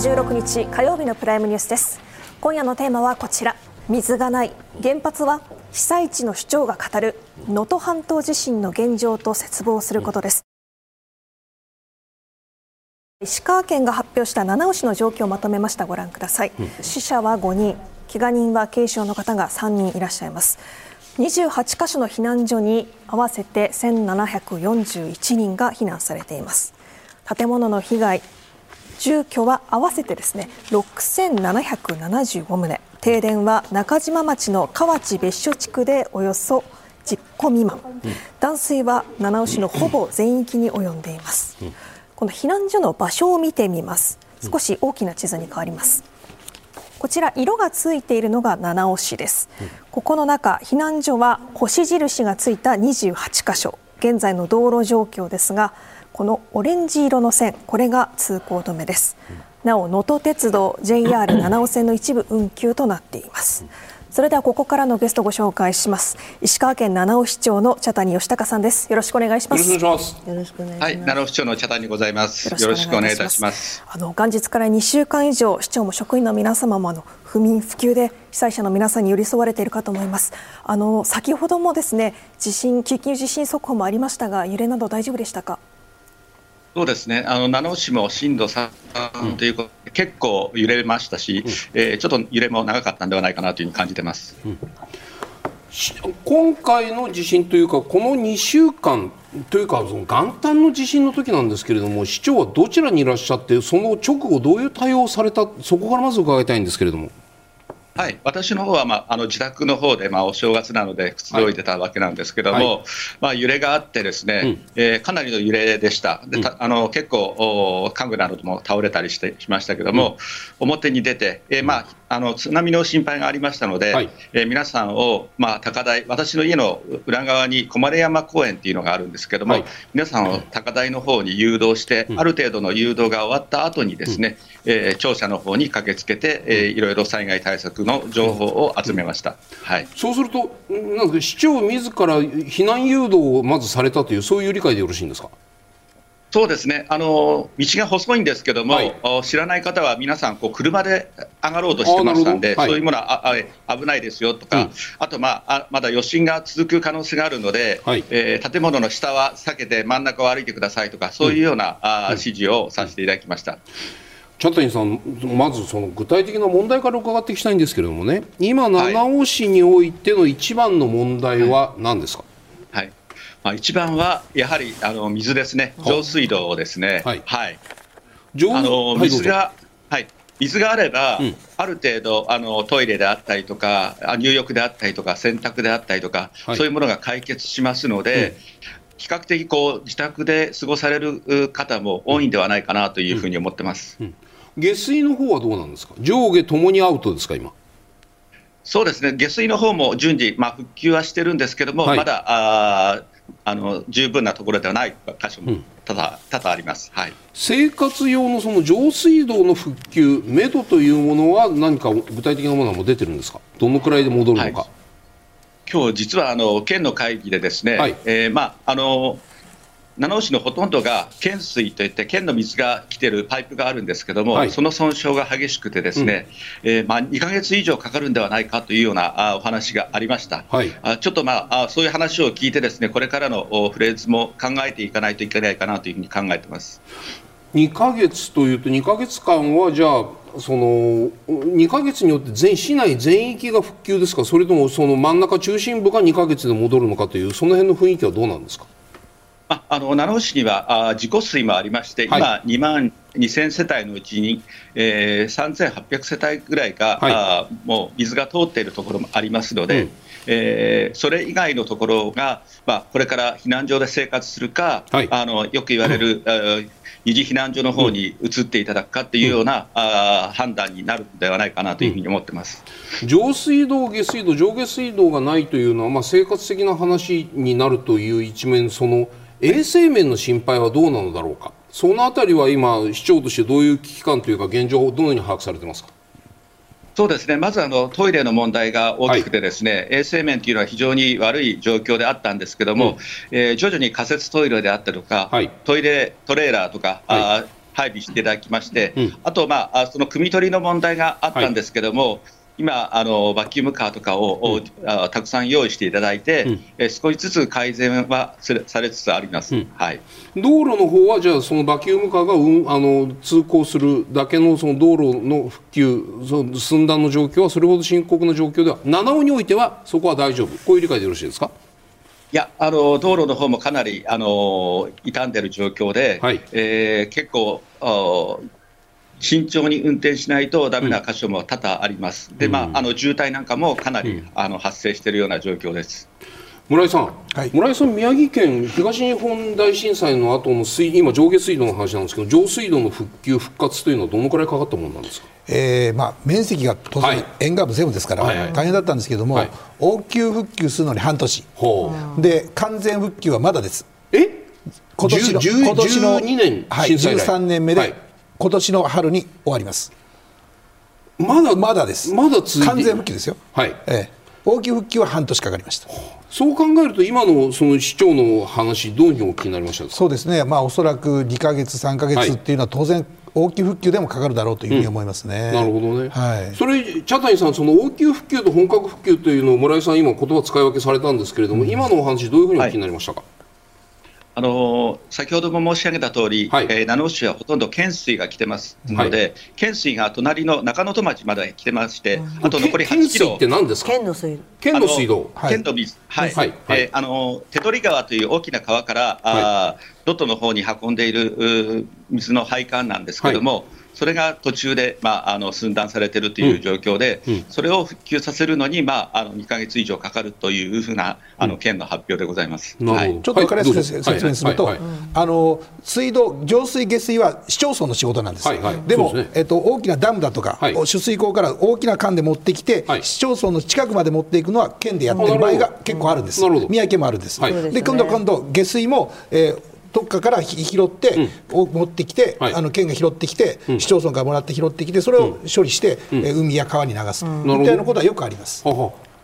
1月16日火曜日のプライムニュースです。今夜のテーマはこちら。水がない。原発は被災地の主張が語る能登半島地震の現状と切望することです。石川県が発表した七尾市の状況をまとめました。ご覧ください、死者は5人。怪我人は軽傷の方が3人いらっしゃいます。28カ所の避難所に合わせて1741人が避難されています。建物の被害住居は合わせてですね6775棟。停電は中島町の河内別所地区でおよそ10戸未満、うん、断水は七尾市のほぼ全域に及んでいます、うん、この避難所の場所を見てみます。少し大きな地図に変わります。こちら色がついているのが七尾市です、うん、ここの中避難所は星印がついた28箇所。現在の道路状況ですがこのオレンジ色の線これが通行止めです、なお能登鉄道 JR 七尾線の一部運休となっています。それではここからのゲストご紹介します。石川県七尾市長の茶谷義孝さんです。よろしくお願いします。よろしくお願いします。はい七尾市長の茶谷ございます。よろしくお願いいたします。あの元日から2週間以上市長も職員の皆様もあの不眠不休で被災者の皆さんに寄り添われているかと思います。あの先ほどもですね地震緊急地震速報もありましたが揺れなど大丈夫でしたか？そうですね、あの七尾市も震度3ということで、結構揺れましたし、うん、えー、ちょっと揺れも長かったんではないかなというふうに感じてます、うん、今回の地震というか、この2週間というか、その元旦の地震の時なんですけれども、市長はどちらにいらっしゃって、その直後、どういう対応をされた、そこからまず伺いたいんですけれども。はい、私の方はまああの自宅の方でまあお正月なのでくつろいでたわけなんですけども、揺れがあってですね、かなりの揺れでした、で、うん、あの結構、家具なども倒れたりしてしましたけども、うん、表に出て、えーまあ、あの津波の心配がありましたので、皆さんを、まあ、高台、私の家の裏側に駒山公園っていうのがあるんですけども、はい、皆さんを高台の方に誘導して、ある程度の誘導が終わった後にですね、えー、庁舎の方に駆けつけて、えー、いろいろ災害対策の情報を集めました、はい、そうすると、なんか市長自ら避難誘導をまずされたという、そういう理解でよろしいんですか？そうですね。あの道が細いんですけども、はい、知らない方は皆さんこう、車で上がろうとしてましたんで、はい、そういうものはああ危ないですよとか、うん、あと、まあ、あまだ余震が続く可能性があるので、はい、えー、建物の下は避けて真ん中を歩いてくださいとか、そういうような、うん、あ指示をさせていただきました。茶谷さん、まずその具体的な問題から伺っていきたいんですけれどもね、今、七尾市においての一番の問題は何ですか、はい、はい、まあ、一番はやはりあの水ですね、上水道ですね。はい、はい、あの水が、はい、水があれば、うん、ある程度あのトイレであったりとか入浴であったりとか洗濯であったりとか、はい、そういうものが解決しますので、うん、比較的こう自宅で過ごされる方も多いんではないかなというふうに思ってます。うん下水の方はどうなんですか、上下ともにアウトですか、今？そうですね、下水の方も順次、まあ、復旧はしてるんですけども、はい、まだああの十分なところではない箇所も多々,、多々あります、はい、生活用のその上水道の復旧、めどというものは何か具体的なものはも出てるんですか、どのくらいで戻るのか。はい、今日実はあの県の会議でですね、はい、えー、まああの七尾市のほとんどが県水といって県の水が来てるパイプがあるんですけども、はい、その損傷が激しくてですね、うん、えー、まあ、2か月以上かかるんではないかというようなあお話がありました、はい、あちょっと、まあ、あそういう話を聞いてですねこれからのフレーズも考えていかないといけないかなというふうに考えてます。2か月というと2か月間はじゃあその2か月によって全市内全域が復旧ですか？それともその真ん中中心部が2か月で戻るのかというその辺の雰囲気はどうなんですか？七尾市にはあ自己水もありまして、はい、今、2万2000世帯のうちに、えー、3800世帯ぐらいが、はい、あもう水が通っているところもありますので、うん、えー、それ以外のところが、まあ、これから避難所で生活するか、はい、あのよく言われる、うん、二次避難所の方に移っていただくかっていうような、うん、あ判断になるのではないかなというふうに思ってます、うん、上水道、下水道、上下水道がないというのは、まあ、生活的な話になるという一面、その衛生面の心配はどうなのだろうか、そのあたりは今、市長としてどういう危機感というか、現状をどのように把握されてますか？そうですね。まずあのトイレの問題が大きくて、ですね、はい、衛生面というのは非常に悪い状況であったんですけども、うん、えー、徐々に仮設トイレであったりとか、はい、トイレトレーラーとか、はい、あ配備していただきまして、うん、あと、まあ、その汲み取りの問題があったんですけども、はい今あの、バキュームカーとかを、うん、あたくさん用意していただいて、うん、え少しずつ改善はされつつあります、うん、はい、道路の方は、じゃあ、そのバキュームカーが、うん、あの通行するだけのその道路の復旧、その寸断の状況はそれほど深刻な状況では、七尾においてはそこは大丈夫、こういう理解でよろしいですか？いやあの道路の方もかなりあの傷んでいる状況で、はい、えー、結構慎重に運転しないとだめな箇所も多々あります、でまあ、あの渋滞なんかもかなり、あの発生しているような状況です。村井さん、はい、村井さん、宮城県東日本大震災の後の水今、上下水道の話なんですけど、上水道の復旧、復活というのは、どのくらいかかったものなんですか、えーまあ、面積が当然、沿岸部全部ですから、大変だったんですけれども、はい、応急復旧するのに半年、で完全復旧はまだです。え？今年の今年の12年、はい、13年目で、はい、今年の春に終わります。まだまだです。まだ完全復旧ですよ。はい。ええ応急復旧は半年かかりました。そう考えると、今のその市長の話、どういうふうにお聞きになりましたそうですね、まあ、おそらく2か月、3か月っていうのは、当然、応急復旧でもかかるだろうというふうに思いますね、うん、なるほどね、はい、それ、茶谷さん、その応急復旧と本格復旧というのを村井さん、今、言葉使い分けされたんですけれども、うん、今のお話、どういうふうにお聞きになりましたか？はい先ほども申し上げた通り、はい、えー、七尾市はほとんど県水が来てますので、はい、県水が隣の中野戸町まで来てまして、うん、あと残り8キロ。って何ですか？県の水。県の水道。県の水、はい、はい、えー、あの手取川という大きな川から、はい、あ能登の方に運んでいる水の配管なんですけれども、それが途中で、まあ、あの寸断されているという状況で、うん。うん、それを復旧させるのに、まあ、あの2か月以上かかるというふうなあの県の発表でございます、はい、ちょっと分かりやすく説明すると、あの水道、浄水、下水は市町村の仕事なんです、はい。はい、でも、ね、えっと、大きなダムだとか、はい、取水口から大きな管で持ってきて、市町村の近くまで持っていくのは県でやってる場合が結構あるんです、宮城県もあるんです。で今度今度下水も、えーどっかから拾って、うん、持ってきて、はい、あの県が拾ってきて、うん、市町村からもらって拾ってきて、それを処理して、うん、え海や川に流す、みたいなことはよくあります。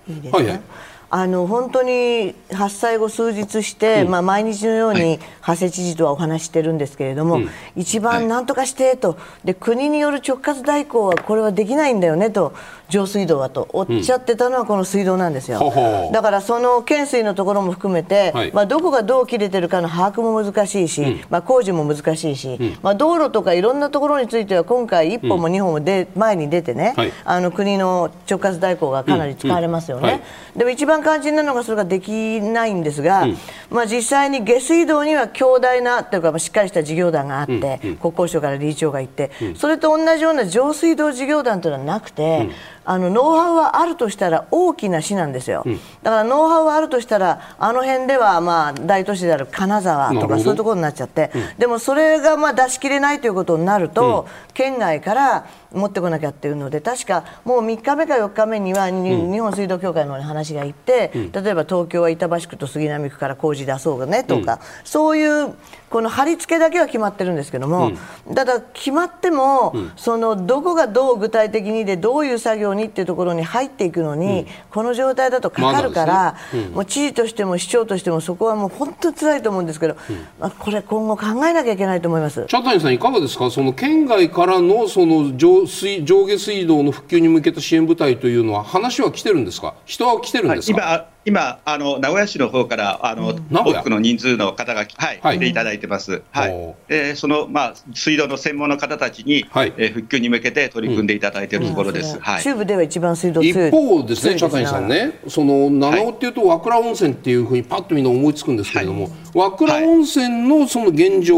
いいですね、はいあの本当に発災後数日して、うん、まあ、毎日のように長谷知事とはお話してるんですけれども、一番なんとかしてと。で国による直轄代行はこれはできないんだよねと上水道はとおっしゃってたのはこの水道なんですよ、うん、だからその懸水のところも含めて、はい、まあ、どこがどう切れてるかの把握も難しいし、うん、まあ、工事も難しいし、うん、まあ、道路とかいろんなところについては今回1本も2本もで、前に出てね、はい、あの国の直轄代行がかなり使われますよね、はい、でも一番肝心なのがそれができないんですが、まあ、実際に下水道には強大なというかしっかりした事業団があって、国交省から理事長がいて、それと同じような上水道事業団というのはなくて、あのノウハウはあるとしたら大きな市なんですよ、うん、だからノウハウはあるとしたらあの辺ではまあ大都市である金沢とかそういうところになっちゃって、うん、でもそれがまあ出し切れないということになると、うん、県外から持ってこなきゃっていうので確かもう3日目か4日目には、日本水道協会の話が行って、例えば東京は板橋区と杉並区から工事出そうがねとか、そういうこの貼り付けだけは決まってるんですけども、ただ決まっても、そのどこがどう具体的にでどういう作業にっていうところに入っていくのに、うん、この状態だとかかるから、ね。うん、もう知事としても市長としてもそこはもう本当に辛いと思うんですけど、うん、まあ、これ今後考えなきゃいけないと思います。茶谷さんいかがですか？その県外からのその上水上下水道の復旧に向けた支援部隊というのは話は来てるんですか？人は来てるんですか、はい今、あの名古屋市の方からあの、うん、多くの人数の方が、はいはい、来ていただいてます、はい。えー、その、まあ、水道の専門の方たちに、はい。えー、復旧に向けて取り組んでいただいているところです、うん、はい、中部では一番水道一方ですね、茶谷さんね、その七尾っていうと、和倉温泉っていうふうにパッとみんな思いつくんですけれども、和倉温泉のその現状、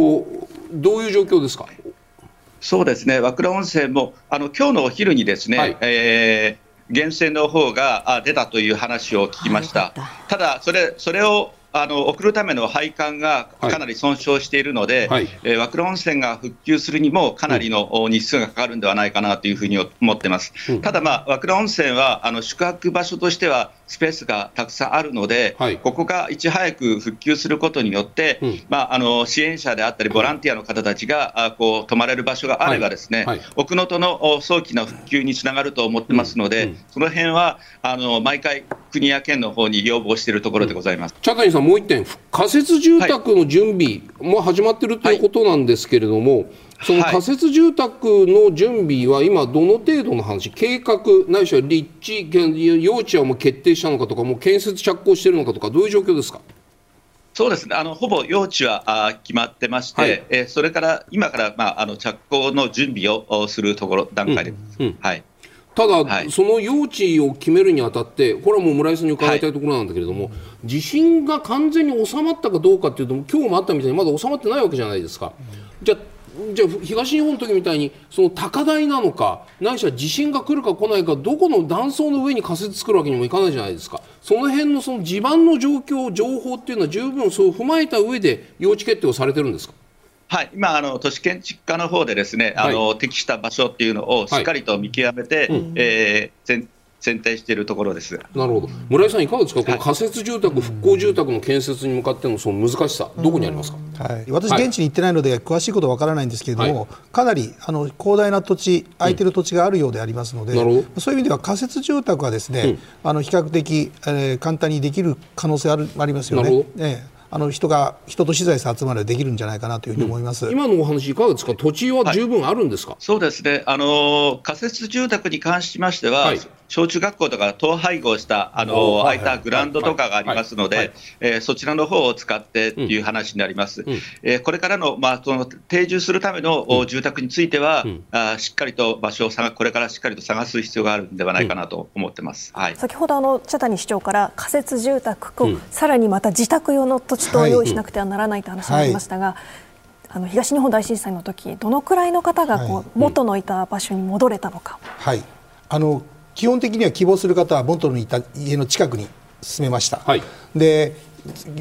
どういう状況ですか？そうですね、和倉温泉も、あの今日のお昼にですね、はい、えー源泉の方が出たという話を聞きました。ただそれそれをあの送るための配管がかなり損傷しているので、はい、えー、和倉温泉が復旧するにもかなりの日数がかかるんではないかなというふうに思ってます。うん、ただ、まあ、和倉温泉はあの宿泊場所としてはスペースがたくさんあるので、はい、ここがいち早く復旧することによって、うん、まあ、あの支援者であったり、ボランティアの方たちが、あこう泊まれる場所があれば、ですね、はい、奥能登の早期な復旧につながると思ってますので、うん、その辺はあの毎回国や県の方に要望しているところでございます、茶谷さん、もう一点、仮設住宅の準備も始まっているということなんですけれども、はい、その仮設住宅の準備は今、どの程度の話、計画、ないしは立地、用地はもう決定したのかとか、もう建設着工しているのかとか、どういう状況ですか？そうですね、あのほぼ用地はあ決まってまして、はい、えー、それから今から、まあ、あの着工の準備をするところ、段階で、うんうん、はい、ただ、はい、その用地を決めるにあたって、これはもう村井さんに伺いたいところなんだけれども、はい、地震が完全に収まったかどうかっていうと、今日もあったみたいに、まだ収まってないわけじゃないですか。じゃじゃあ東日本の時みたいにその高台なのかないしは地震が来るか来ないかどこの断層の上に仮設作るわけにもいかないじゃないですか。その辺のその地盤の状況情報っていうのは十分そう踏まえた上で用地決定をされてるんですか？はい、今あの、都市建築課の方でですね、はい、あの適した場所っていうのをしっかりと見極めて、はい。うん、えー、選定しているところです。なるほど、村井さん、いかがですか、この仮設住宅、復興住宅の建設に向かってのその難しさ、どこにありますか、はい、私、現地に行ってないので、詳しいことは分からないんですけれども、はい、かなりあの広大な土地、空いてる土地があるようでありますので、うん、そういう意味では仮設住宅はですね、うん、あの比較的、えー、簡単にできる可能性あるありますよね。えーあの人が人と資材さ集まればできるんじゃないかなというふうに思います、うん、今のお話いかがですか？土地は十分あるんですか、はい、そうですね。あの仮設住宅に関しましては、はい、小中学校とか統廃合したあの空いたグラウンドとかがありますので、えそちらの方を使ってっていう話になります。うん、えこれからのまあその定住するための住宅については、うん、あしっかりと場所を探これからしっかりと探す必要があるんではないかなと思ってます。はい。先ほどあの茶谷市長から仮設住宅と、さらにまた自宅用の土地と用意しなくてはならないと話がありましたが。あの東日本大震災の時どのくらいの方がこう、元のいた場所に戻れたのか。はい、あの基本的には希望する方は元のいた家の近くに進めました、はい、で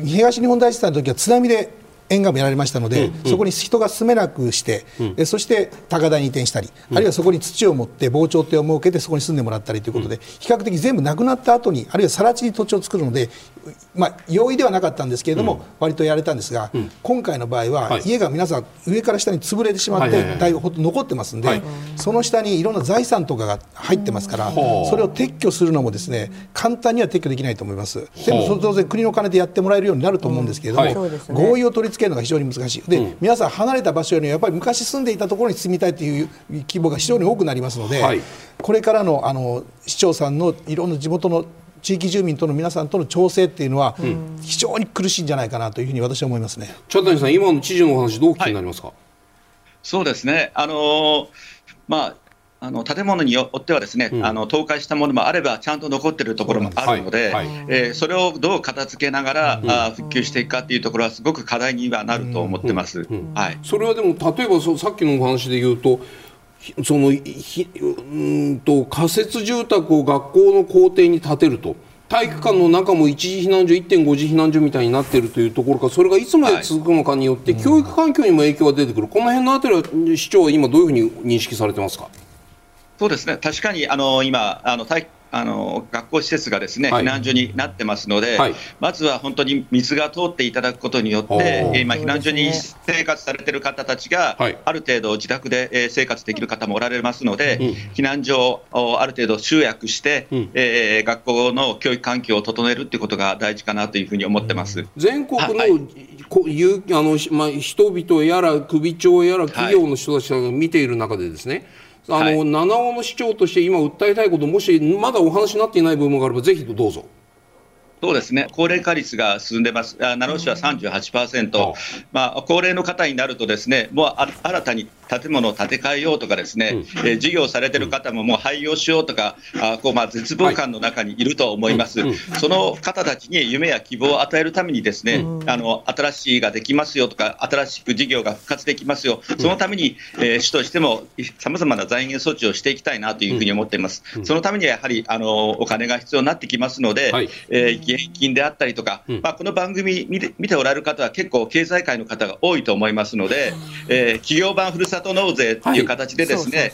東日本大震災の時は津波で沿岸部やられましたので、うんうん、そこに人が住めなくして、うん、そして高台に移転したり、うん、あるいはそこに土を持って防潮堤を設けてそこに住んでもらったりということで、うん、比較的全部なくなった後にあるいは更地に土地を作るので、まあ、容易ではなかったんですけれども、うん、割とやれたんですが、今回の場合は、はい、家が皆さん上から下に潰れてしまって、だいぶ残ってますんで、はい、その下にいろんな財産とかが入ってますから、それを撤去するのもですね簡単には撤去できないと思います。全部当然国の金でやってもらえるようになると思うんですけれども、はい、合意を取り付けるのが非常に難しい。で、うん、皆さん離れた場所よりやっぱり昔住んでいたところに住みたいという希望が非常に多くなりますので、はい、これからのあの市長さんのいろんな地元の地域住民との皆さんとの調整っていうのは、非常に苦しいんじゃないかなというふうに私は思いますね。茶谷さん、今の知事のお話、どうお聞きになりますか、はい、そうですね、あのー、まああの建物によってはですね、うん、あの倒壊したものもあれば、ちゃんと残っているところもあるので、はい。はい、えー、それをどう片付けながら、うん、あ復旧していくかというところは、すごく課題にはなると思ってます、うんはい、それはでも、例えばそさっきのお話で言うと、そのひうんと仮設住宅を学校の校庭に建てると。体育館の中も一時避難所、1.5次避難所みたいになっているというところか、それがいつまで続くのかによって、教育環境にも影響が出てくる、この辺のあたりは市長は今、どういうふうに認識されてますか？そうですね、確かにあの今あの体あの学校施設がですね、避難所になってますので、はい、まずは本当に水が通っていただくことによって、今、避難所に生活されている方たちが、ある程度自宅で生活できる方もおられますので、避難所をある程度集約して、うん、えー、学校の教育環境を整えるということが大事かなというふうに思ってます。全国の、はい、こあのまあ、人々やら首長やら企業の人たちが見ている中でですね、あの、はい、七尾の市長として今訴えたいこと、もしまだお話になっていない部分があれば、ぜひどうぞ。そうですね、高齢化率が進んでます、奈良市は38%、まあ、高齢の方になると、ですねもう新たに建物を建て替えようとか、ですね、うん、え事業されてる方ももう廃業しようとか、あこうまあ絶望感の中にいると思います、はいその方たちに夢や希望を与えるために、ですね、うん、あの新しいができますよとか、新しく事業が復活できますよ、そのために、えー、市としてもさまざまな財源措置をしていきたいなというふうに思っています。そのためにはやはりあのお金が必要になってきますので、はい、えー現金であったりとか、うん、まあ、この番組見て見ておられる方は結構経済界の方が多いと思いますので、えー、企業版ふるさと納税という形でですね、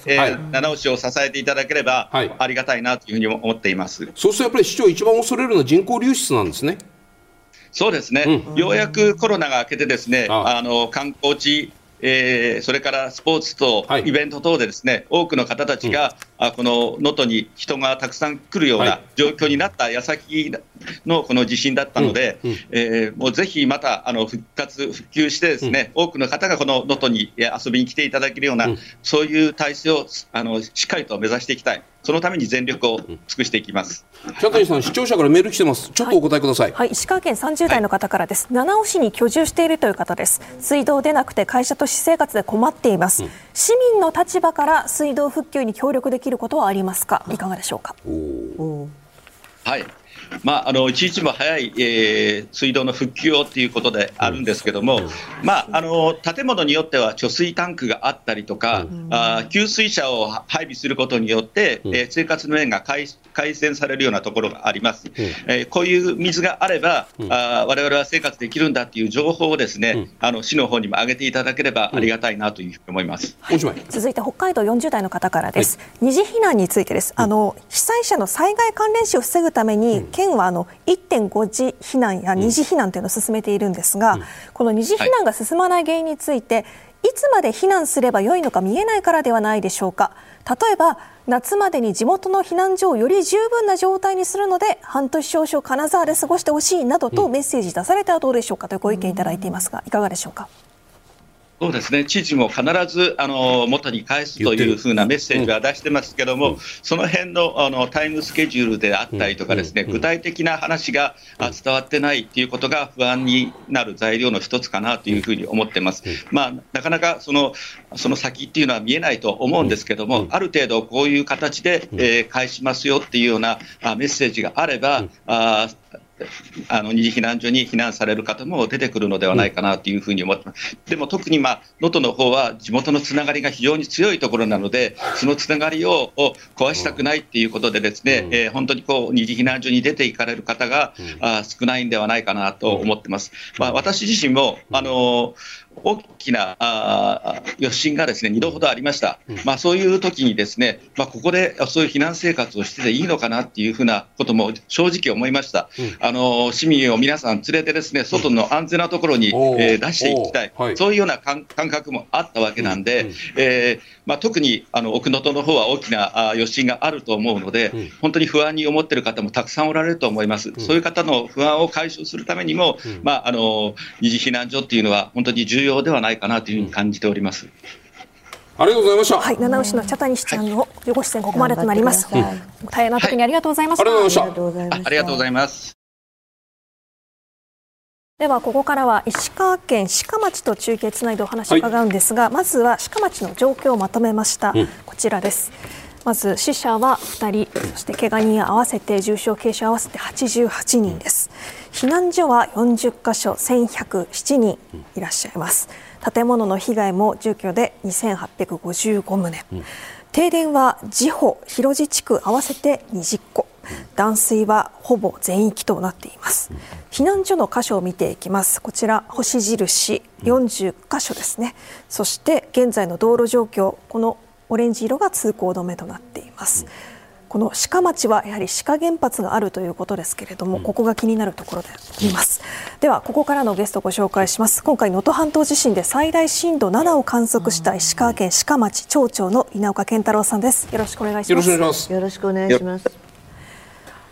七尾市を支えていただければありがたいなというふうに思っています。そうするとやっぱり市長一番恐れるのは人口流出なんですね。そうですね、うん、ようやくコロナが明けてですね、あの観光地えー、それからスポーツとイベント等でですね、はい、多くの方たちが、うん、あこの能登に人がたくさん来るような状況になった矢先のこの地震だったので、うんうん、えー、もうぜひまたあの復活、復旧してですね、多くの方がこの能登に遊びに来ていただけるような、そういう体制をあのしっかりと目指していきたい。そのために全力を尽くしていきます。茶谷さん、視聴者からメール来てます。ちょっとお答えください。はい、はい、石川県30代の方からです、はい、七尾市に居住しているという方です。水道でなくて会社と私生活で困っています。うん、市民の立場から水道復旧に協力できることはありますか？いかがでしょうか？はい。まあ、あの一日も早い、えー、水道の復旧をということであるんですけども、まあ、あの建物によっては貯水タンクがあったりとか、あ給水車を配備することによって、えー、生活の面が改改善されるようなところがあります、えー、こういう水があれば、われわれは生活できるんだという情報をですね、あの市の方にも上げていただければありがたいなというふうに思います、はい、続いて北海道40代の方からです、はい、二次避難についてです、あの被災者の災害関連死を防ぐために、県はあの1.5次避難や二次避難というのを進めているんですが、この二次避難が進まない原因について、いつまで避難すればよいのか見えないからではないでしょうか。例えば夏までに地元の避難所をより十分な状態にするので半年少々金沢で過ごしてほしいなどとメッセージ出されてはどうでしょうかというご意見いただいていますがいかがでしょうか？そうですね。知事も必ずあの元に返すというふうなメッセージは出してますけども、うん、その辺のあのタイムスケジュールであったりとか、ですね、うん、具体的な話が伝わってないということが不安になる材料の一つかなというふうに思ってます。まあ、なかなかそのその先っていうのは見えないと思うんですけども、ある程度こういう形で、えー、返しますよっていうようなメッセージがあれば、ああの二次避難所に避難される方も出てくるのではないかなというふうに思ってます。でも特にまあ能登の方は地元のつながりが非常に強いところなので、そのつながりをを壊したくないっていうことでですね、えー、本当にこう二次避難所に出ていかれる方が、あ少ないんではないかなと思ってます。まあ、私自身もあの大きなあ余震がですね2度ほどありました、まあ、そういう時にですね、まあ、ここでそういう避難生活をしてていいのかなっていうふうなことも正直思いました、あの市民を皆さん連れてですね外の安全なところに、えー、出していきたい、はい、そういうような感覚もあったわけなんで、えー、まあ、特にあの奥能登の方は大きな余震があると思うので、本当に不安に思っている方もたくさんおられると思います、そういう方の不安を解消するためにも、まあ、あの二次避難所っていうのは本当に重要ではないかなというふうに感じております。ありがとうございました。はい、七尾市の茶谷市長のご出演ここまでとなります。大変な時にありがとうございました。ありがとうございました。ありがとうございます。ではここからは石川県鹿町と中継つないでお話を伺うんですが、はい、まずは鹿町の状況をまとめました、うん、こちらですまず死者は2人そして怪我人合わせて重症軽傷合わせて88人です。避難所は40カ所1107人いらっしゃいます。建物の被害も住居で2855棟、うん、停電は地保広地地区合わせて20戸断水はほぼ全域となっています。避難所の箇所を見ていきます。こちら星印40箇所ですね。そして現在の道路状況このオレンジ色が通行止めとなっていますこの鹿町はやはり鹿原発があるということですけれども、ここが気になるところであります。では、ここからのゲストをご紹介します。今回、能登半島地震で最大震度7を観測した石川県鹿町町長の稲岡健太郎さんです。よろしくお願いします。よろしくお願いします。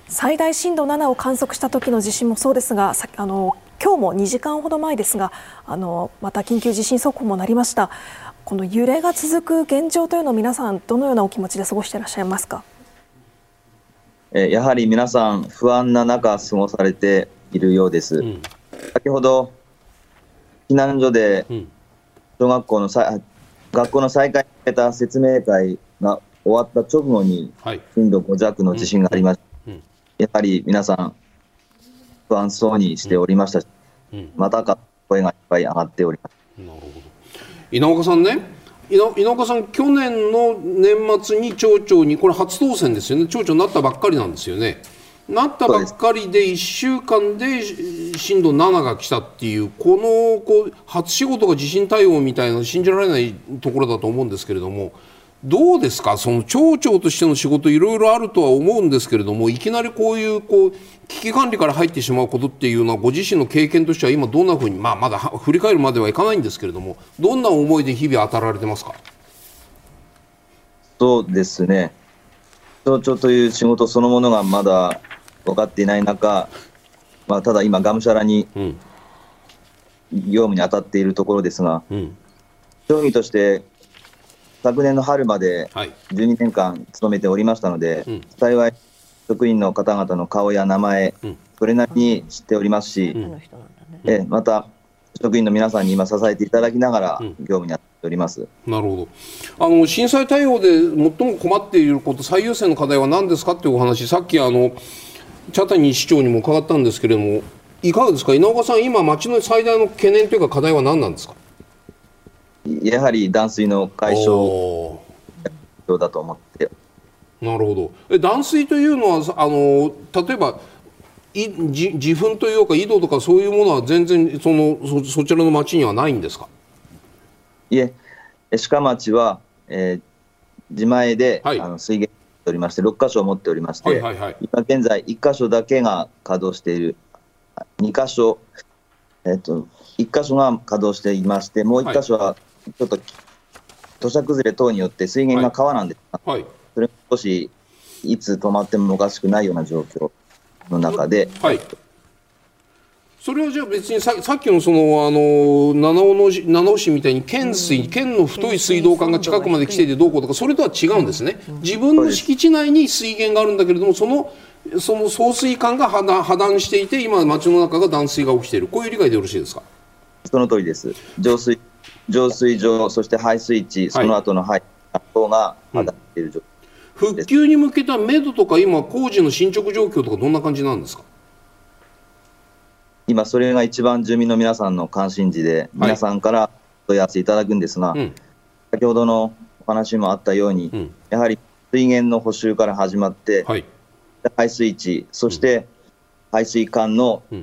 最大震度7を観測した時の地震もそうですがあの今日も2時間ほど前ですがあのまた緊急地震速報もなりましたこの揺れが続く現状というのを皆さんどのようなお気持ちで過ごしていらっしゃいますか？やはり皆さん不安な中過ごされているようです、うん、先ほど避難所で小学校のさ学校の再開に向けた説明会が終わった直後に震度5弱の地震がありました、やはり皆さん、不安そうにしておりましたし、うん。うん、またか声がいっぱい上がっております。なるほど稲岡さんね、稲岡さん、去年の年末に町長に、これ、初当選ですよね、町長になったばっかりなんですよね。なったばっかりで1週間で震度7が来たっていうこのこう初仕事が地震対応みたいな信じられないところだと思うんですけれども。どうですか、その町長としての仕事、いろいろあるとは思うんですけれども、いきなりこういうこう危機管理から入ってしまうことっていうのは、ご自身の経験としては、今、どんなふうに、まあ、まだ振り返るまではいかないんですけれども、どんな思いで日々当たられてますか？そうですね、町長という仕事そのものがまだ分かっていない中、まあ、ただ今、がむしゃらに業務に当たっているところですが、うん、町議として昨年の春まで12年間勤めておりましたので、はい、幸い職員の方々の顔や名前、うん、それなりに知っておりますし、うん、えまた職員の皆さんに今支えていただきながら業務にやっております、うん、なるほど。あの震災対応で最も困っていること最優先の課題は何ですかっていうお話さっきあの茶谷市長にも伺ったんですけれどもいかがですか？稲岡さん今町の最大の懸念というか課題は何なんですか？やはり断水の解消だと思って。なるほど。え断水というのはあの例えばい自自分というか井戸とかそういうものは全然そのそそちらの町にはないんですか？いえ鹿町は、えー、自前で、はい、あの水源おりまして6箇所持っておりまして、はいはいはい、今現在1箇所だけが稼働している。2箇所えっ、ー、と1箇所が稼働していましてもう1箇所はちょっと土砂崩れ等によって水源が川なんですが、はい、それ少しいつ止まってもおかしくないような状況の中で。はいそれはじゃあ別にささっきのそのあの七尾の七尾市みたいに県水、県の太い水道管が近くまで来ていてどうこうとかそれとは違うんですね。自分の敷地内に水源があるんだけれどもそのその送水管が破断破断していて今町の中が断水が起きているこういう理解でよろしいですか？その通りです。浄水浄水場、そして排水池、その後の排等がまだっている状況、うん、復旧に向けた目処とか、今、工事の進捗状況とか、どんな感じなんですか？今、それが一番住民の皆さんの関心事で、皆さんから問い合わせいただくんですが、はい先ほどのお話もあったように、うん、やはり水源の補修から始まって、はい、排水池、そして排水管の処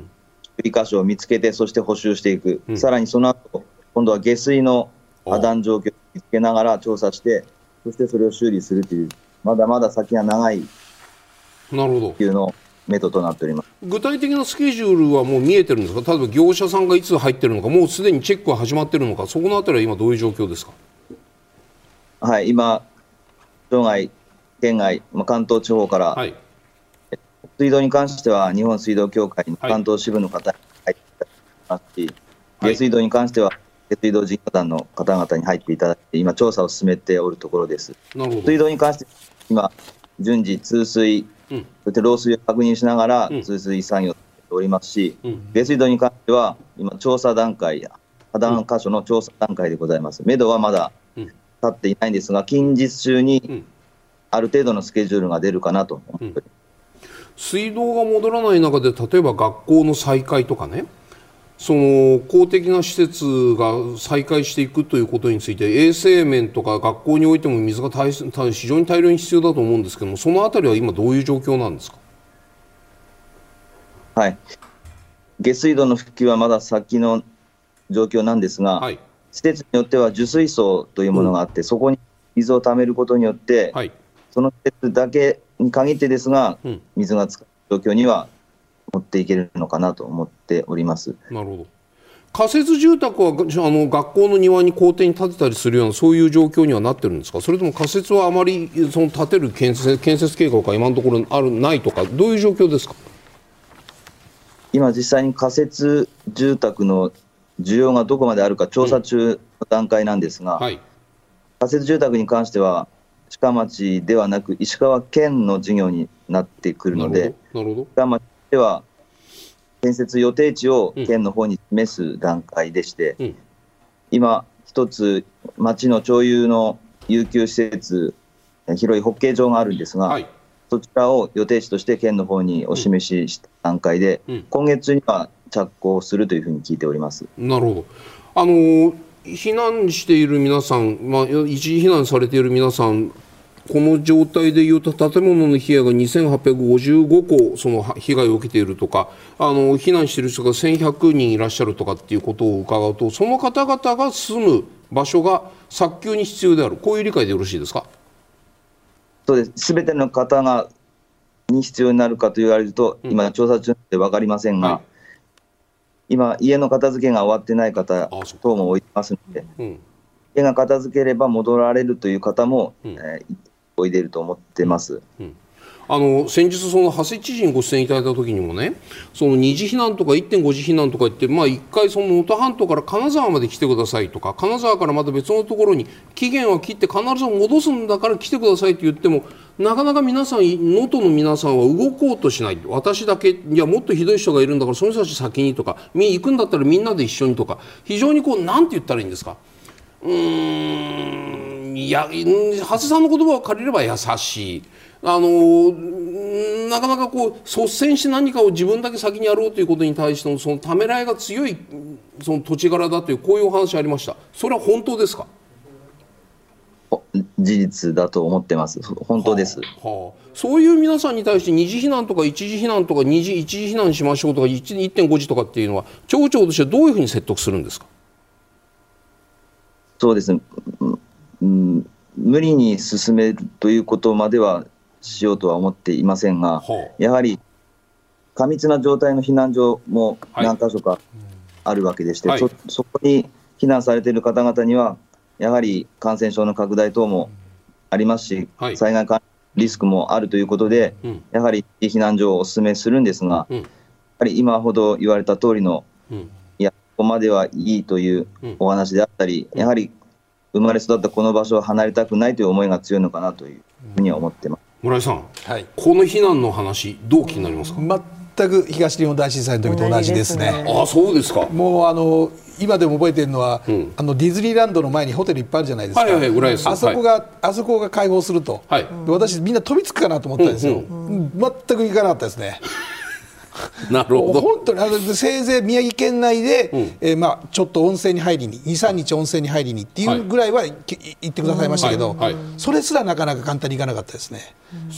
理箇所を見つけて、そして補修していく、うん、さらにその後今度は下水の破断状況を見つけながら調査して、そしてそれを修理するという、まだまだ先が長いなるほど。いうのメドとなっております。具体的なスケジュールはもう見えてるんですか、例えば業者さんがいつ入ってるのか、もうすでにチェックは始まってるのか、そこのあたりは今、どういう状況ですか？はい、今、町外、県外、まあ、関東地方から、はい、水道に関しては、日本水道協会の関東支部の方に入っていただきますし、下水道に関しては、水道事業団の方々に入っていただいて、今、調査を進めておるところです。水道に関して、今、順次、通水、うん、そして漏水を確認しながら、通水作業をしておりますし、うん、下水道に関しては、今、調査段階や、破断箇所の調査段階でございます。めどはまだ立っていないんですが、近日中にある程度のスケジュールが出るかなと思っております。水道が戻らない中で、例えば学校の再開とかね、その公的な施設が再開していくということについて衛生面とか学校においても水が大非常に大量に必要だと思うんですけどもそのあたりは今どういう状況なんですか？はい。下水道の復旧はまだ先の状況なんですが、はい、施設によっては受水槽というものがあって、うん、そこに水をためることによって、はい、その施設だけに限ってですが、うん、水が使う状況には持っていけるのかなと思っております。なるほど。仮設住宅はあの学校の庭に校庭に建てたりするようなそういう状況にはなってるんですか？それとも仮設はあまりその建てる建設建設計画が今のところあるないとかどういう状況ですか？今実際に仮設住宅の需要がどこまであるか調査中の段階なんですが、うん。はい、仮設住宅に関しては鹿町ではなく石川県の事業になってくるので鹿町では、建設予定地を県の方に示す段階でして、うん、今、一つ、町の町有の遊休施設、広いホッケー場があるんですが、はい、そちらを予定地として県の方にお示しした段階で、うん、今月には着工するというふうに聞いております。なるほど。あの避難している皆さん、まあ、一時避難されている皆さん、この状態でいうと建物の被害が2855個その被害を受けているとかあの避難している人が1100人いらっしゃるとかっていうことを伺うとその方々が住む場所が早急に必要である、こういう理解でよろしいですか？そうです、すべての方がに必要になるかと言われると、うん、今、調査中で分かりませんが、はい、今、家の片付けが終わってない方等もおいますので、うん、家が片付ければ戻られるという方も、うん、えー、おいでると思ってます。うんあの先日、その長谷知事にご出演いただいた時にもね、その2次避難とか1.5次避難とか言って、まあ、1回、その能登半島から金沢まで来てくださいとか、金沢からまた別のところに期限は切って必ず戻すんだから来てくださいと言っても、なかなか皆さん、能登の皆さんは動こうとしない、私だけ、いや、もっとひどい人がいるんだから、その人たち先にとか、行くんだったらみんなで一緒にとか、非常にこう、なんて言ったらいいんですか。うーんいや長谷さんの言葉を借りれば優しい。あのなかなかこう率先して何かを自分だけ先にやろうということに対してのそのためらいが強いその土地柄だというこういうお話ありました。それは本当ですか？事実だと思ってます。本当です、はあはあ、そういう皆さんに対して二次避難とか一次避難とか二次一次避難しましょうとか1.5次とかっていうのは町長としてどういうふうに説得するんですか？そうです。ね、うん、無理に進めるということまではしようとは思っていませんが、やはり過密な状態の避難所も何箇所かあるわけでして、はい、そそこに避難されている方々には、やはり感染症の拡大等もありますし、はい、災害関リスクもあるということで、うん、やはり避難所をお勧めするんですが、うん、やはり今ほど言われた通りの、うん、いや、ここまではいいというお話であったり、やはり生まれ育ったこの場所を離れたくないという思いが強いのかなというふうには思ってます。村井さん、はい、この避難の話どう気になりますか？全く東日本大震災の時と同じですね。すねあそうですか。もうあの今でも覚えてるのは、うん、あのディズニーランドの前にホテルいっぱいあるじゃないですか、はいはいはい、あそこが、はい、あそこが開放すると、はい、私みんな飛びつくかなと思ったんですよ、うんうん、全く行かなかったですね。なるほど。本当にあのせいぜい宮城県内で、うん、えー、まあ、ちょっと温泉に入りに23日温泉に入りにっていうぐらいは、はい、行ってくださいましたけど、はいはい、それすらなかなか簡単にいかなかったですね、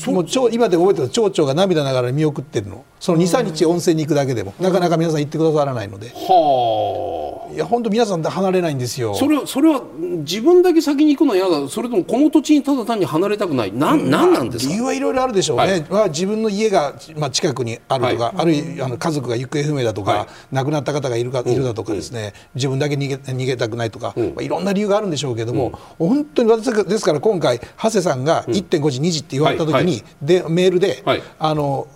うん、もう今で覚えてる町長が涙ながら見送ってるの。その23日温泉に行くだけでも、なかなか皆さん行ってくださらないので。はあ。いや本当皆さん離れないんですよ。それはそれは自分だけ先に行くのは嫌だ。それともこの土地にただ単に離れたくない。なん、なんなんですか？理由はいろいろあるでしょうね、はい、自分の家が、まあ、近くにあるとか、はい、あるいはあの家族が行方不明だとか、はい、亡くなった方がいるかいるだとかですね、うん、自分だけ逃げ逃げたくないとか、うん、まあ、いろんな理由があるんでしょうけども、うん、本当に私ですから今回長谷さんが1.5時2時って言われた時に、でメールで、あの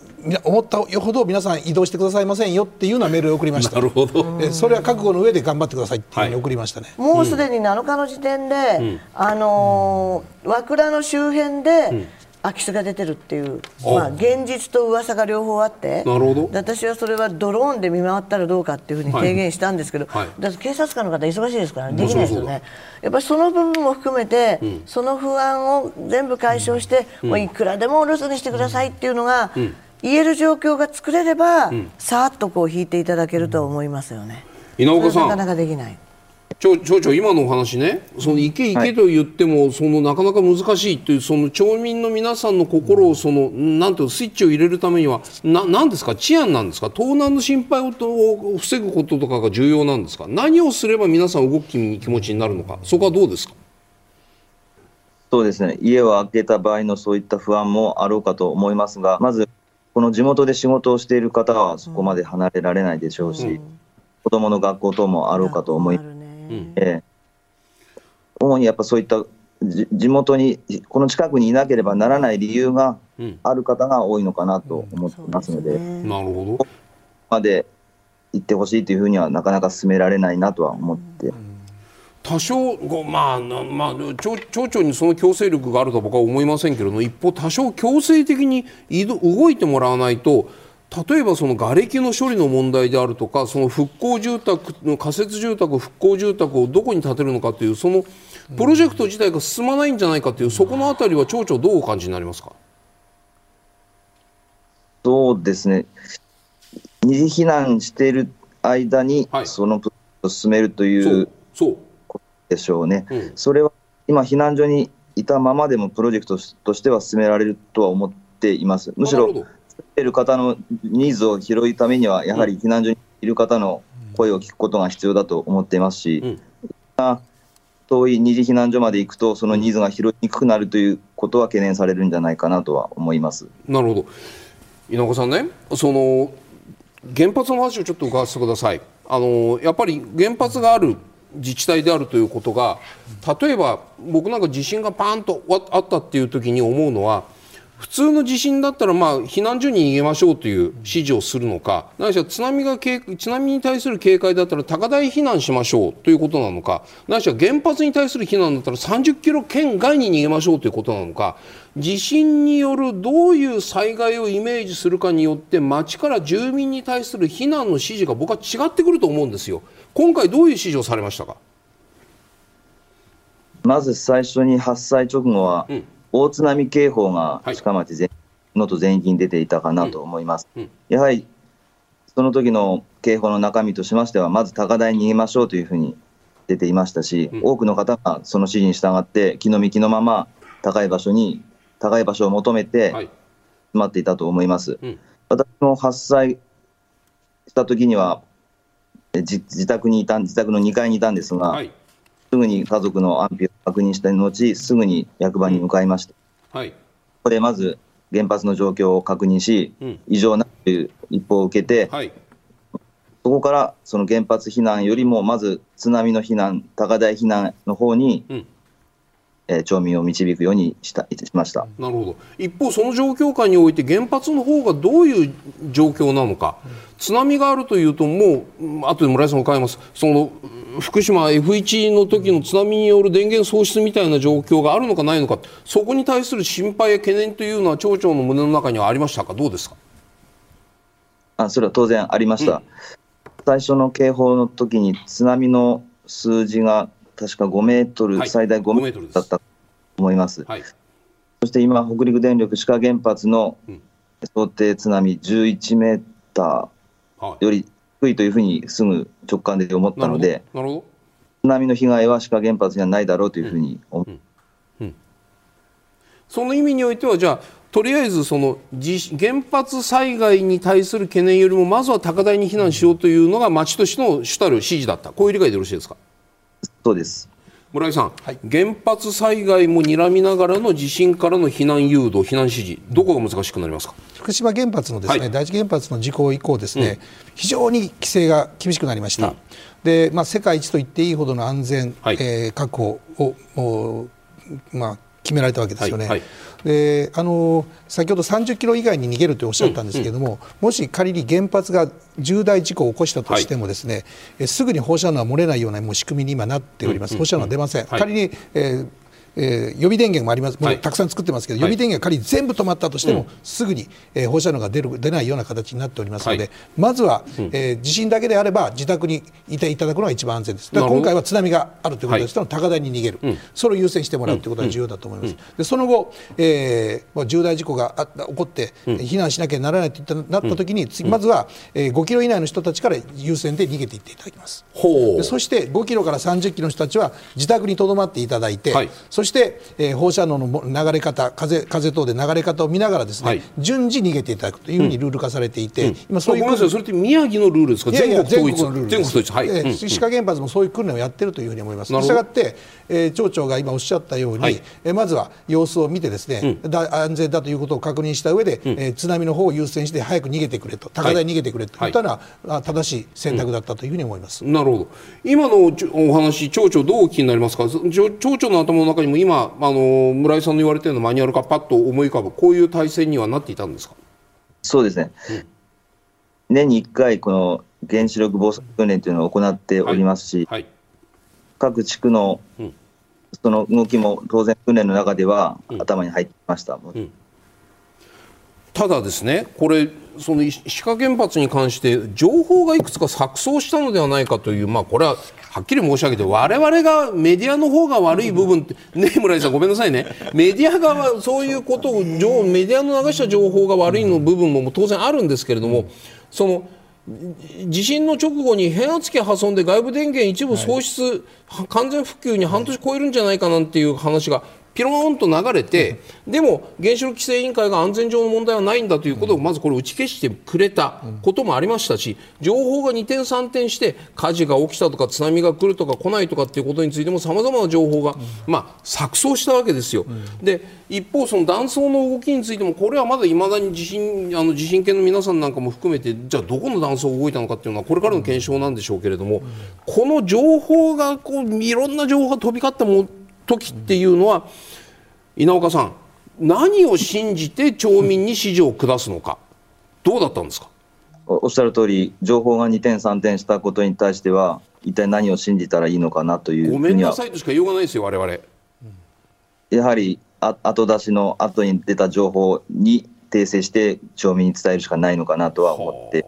思ったほど皆さん移動してくださいませんよっていうようなメールを送りました。なるほど。それは覚悟の上で頑張ってくださいっていうふうに送りましたね、はい、もうすでに7日の時点で、うん、あのー、和倉の周辺で、うん空き巣が出てるっていう、まあ、現実と噂が両方あってなるほど。私はそれはドローンで見回ったらどうかっていうふうに提言したんですけど、はい。はい、だって警察官の方忙しいですから、ね、できないですよね。やっぱりその部分も含めて、うん、その不安を全部解消して、うん、もういくらでもお留守にしてくださいっていうのが、うん。言える状況が作れれば、うん、さっとこう引いていただけると思いますよね。稲岡さん。なかなかできない。町長今のお話ね。その行け行けと言っても、はい、そのなかなか難しいというその町民の皆さんの心をそのなんていうスイッチを入れるためにはななんですか？治安なんですか？盗難の心配を防ぐこととかが重要なんですか？何をすれば皆さん動きに気持ちになるのか？そこはどうですか？そうですね。家を空けた場合のそういった不安もあろうかと思いますがまずこの地元で仕事をしている方はそこまで離れられないでしょうし、うん、子どもの学校等もあろうかと思い、ねえー、主にやっぱそういった地元に、この近くにいなければならない理由がある方が多いのかなと思ってますので、なるほど。まで行ってほしいというふうにはなかなか進められないなとは思って。多少まあ、まあ、町町長にその強制力があると僕は思いませんけれども一方多少強制的に動いてもらわないと例えばその瓦礫の処理の問題であるとかその復興住宅の仮設住宅復興住宅をどこに建てるのかというそのプロジェクト自体が進まないんじゃないかというそこのあたりは町長どうお感じになりますか？そうですね。二次避難している間に、そのプロジェクトを進めるというそう。でしょうね、うん、それは今、避難所にいたままでもプロジェクトとしては進められるとは思っています。むしろ、住んでいる方のニーズを拾うためには、やはり避難所にいる方の声を聞くことが必要だと思っていますし、うん、遠い二次避難所まで行くと、そのニーズが拾いにくくなるということは懸念されるんじゃないかなとは思います。なるほど、稲岡さんね、その原発の話をちょっと伺わせてください。あのやっぱり原発がある自治体であるということが例えば僕なんか地震がパーンとあったっていう時に思うのは普通の地震だったらまあ避難所に逃げましょうという指示をするのかないしは津波が津波に対する警戒だったら高台避難しましょうということなのかないしは原発に対する避難だったら30キロ圏外に逃げましょうということなのか地震によるどういう災害をイメージするかによって町から住民に対する避難の指示が僕は違ってくると思うんですよ。今回どういう指示をされましたか？まず最初に発災直後は、うん大津波警報が鹿町全、能登全域に出ていたかなと思います。うん。うん、やはりその時の警報の中身としましては、まず高台に逃げましょうというふうに出ていましたし、うん、多くの方がその指示に従って、気の幹のまま高い場所に、高い場所を求めて、詰まっていたと思います。私も発災した時には自宅にいた、自宅の2階にいたんですが、はいすぐに家族の安否を確認した後、すぐに役場に向かいました。はい、ここでまず原発の状況を確認し、うん、異常なという一報を受けて、はい、そこからその原発避難よりも、まず津波の避難、高台避難の方に、うんえー、町民を導くようにしたしました。なるほど。一方、その状況下において原発の方がどういう状況なのか、うん、津波があるというともう後で村井さん伺います。その福島 F1 の時の津波による電源喪失みたいな状況があるのかないのか。そこに対する心配や懸念というのは町長の胸の中にはありましたか？どうですか？あそれは当然ありました、うん、最初の警報の時に津波の数字が確か5メートル、はい、最大5メートルだったと思います。はい、そして今、北陸電力志賀原発の想定津波11メーターより低いというふうにすぐ直感で思ったので、津波の被害は志賀原発にはないだろうというふうに思う、うん。うん、その意味においては、じゃあ、とりあえずその原発災害に対する懸念よりもまずは高台に避難しようというのが町としての主たる指示だった。こういう理解でよろしいですか？そうです。村井さん、はい、原発災害も睨みながらの地震からの避難誘導、避難指示、どこが難しくなりますか？福島原発のですね、はい、第一原発の事故以降、ですね、うん、非常に規制が厳しくなりました、うん、でまあ、世界一と言っていいほどの安全、はい、えー、確保を、まあ、決められたわけですよね。はいはい。であの先ほど30キロ以外に逃げるとおっしゃったんですけれども、うんうん、もし仮に原発が重大事故を起こしたとしてもですね、はい、すぐに放射能は漏れないようなもう仕組みに今なっております、放射能は出ません、はい、仮に、えーえー、予備電源もあります、もうたくさん作ってますけど、はい、予備電源が仮に全部止まったとしても、うん、すぐに、えー、放射能が出る出ないような形になっておりますので、はい、まずは、うん、えー、地震だけであれば、自宅にいていただくのが一番安全です、今回は津波があるということですと、高台に逃げる、うん、それを優先してもらうということが重要だと思います。でその後、えー、重大事故があ起こって、避難しなきゃならないといったなったときに、まずは、えー、5キロ以内の人たちから優先で逃げていっていただきます。でそして5キロから30キロの人たちは自宅にとどまっていただいて、はい、そして、えー放射能の流れ方風風等で流れ方を見ながらですね、はい、順次逃げていただくというふうにルール化されていて、うん、今そういう、それって宮城のルールですか？全国統一全国統一。はい、えー、志賀原発もそういう訓練をやってるというふうに思います。したがって、えー、町長が今おっしゃったように、はい、えー、まずは様子を見てですね、うん、だ安全だということを確認した上で、うん、えー、津波の方を優先して早く逃げてくれと高台に逃げてくれとい。ったのは、はい、正しい選択だったというふうに思います、なるほど。今のお話町長どうお聞きになりますか？町長の頭の中にも今あの村井さんの言われているのマニュアルがパッと思い浮かぶこういう体制にはなっていたんですか？そうですね、うん、年に1回この原子力防災訓練というのを行っておりますし、はい。はい、各地区のその動きも当然訓練の中では頭に入っていました、うん、ただですねこれその石川原発に関して情報がいくつか錯綜したのではないかという、まあ、これははっきり申し上げて我々がメディアの方が悪い部分って ね村井さんごめんなさいね。メディアがそういうことをメディアの流した情報が悪いの部分も当然あるんですけれどもその地震の直後に変圧器破損で外部電源一部喪失、はい、完全復旧に半年超えるんじゃないかなんていう話がピローンと流れて、でも原子力規制委員会が安全上の問題はないんだということをまずこれ打ち消してくれたこともありましたし情報が二転三転して火事が起きたとか津波が来るとか来ないとかっていうことについてもさまざまな情報が、まあ、錯綜したわけですよ。で一方、その断層の動きについてもこれはまだいまだに地震あの地震計の皆さんなんかも含めてじゃあどこの断層が動いたのかっていうのはこれからの検証なんでしょうけれども、この情報がこういろんな情報が飛び交ったも時っていうのは、稲岡さん何を信じて町民に指示を下すのかどうだったんですか？おっしゃる通り情報が2点3点したことに対しては一体何を信じたらいいのかなというごめんなさいとしか言いようがないですよ我々。やはりあ後出しの後に出た情報に訂正して町民に伝えるしかないのかなとは思って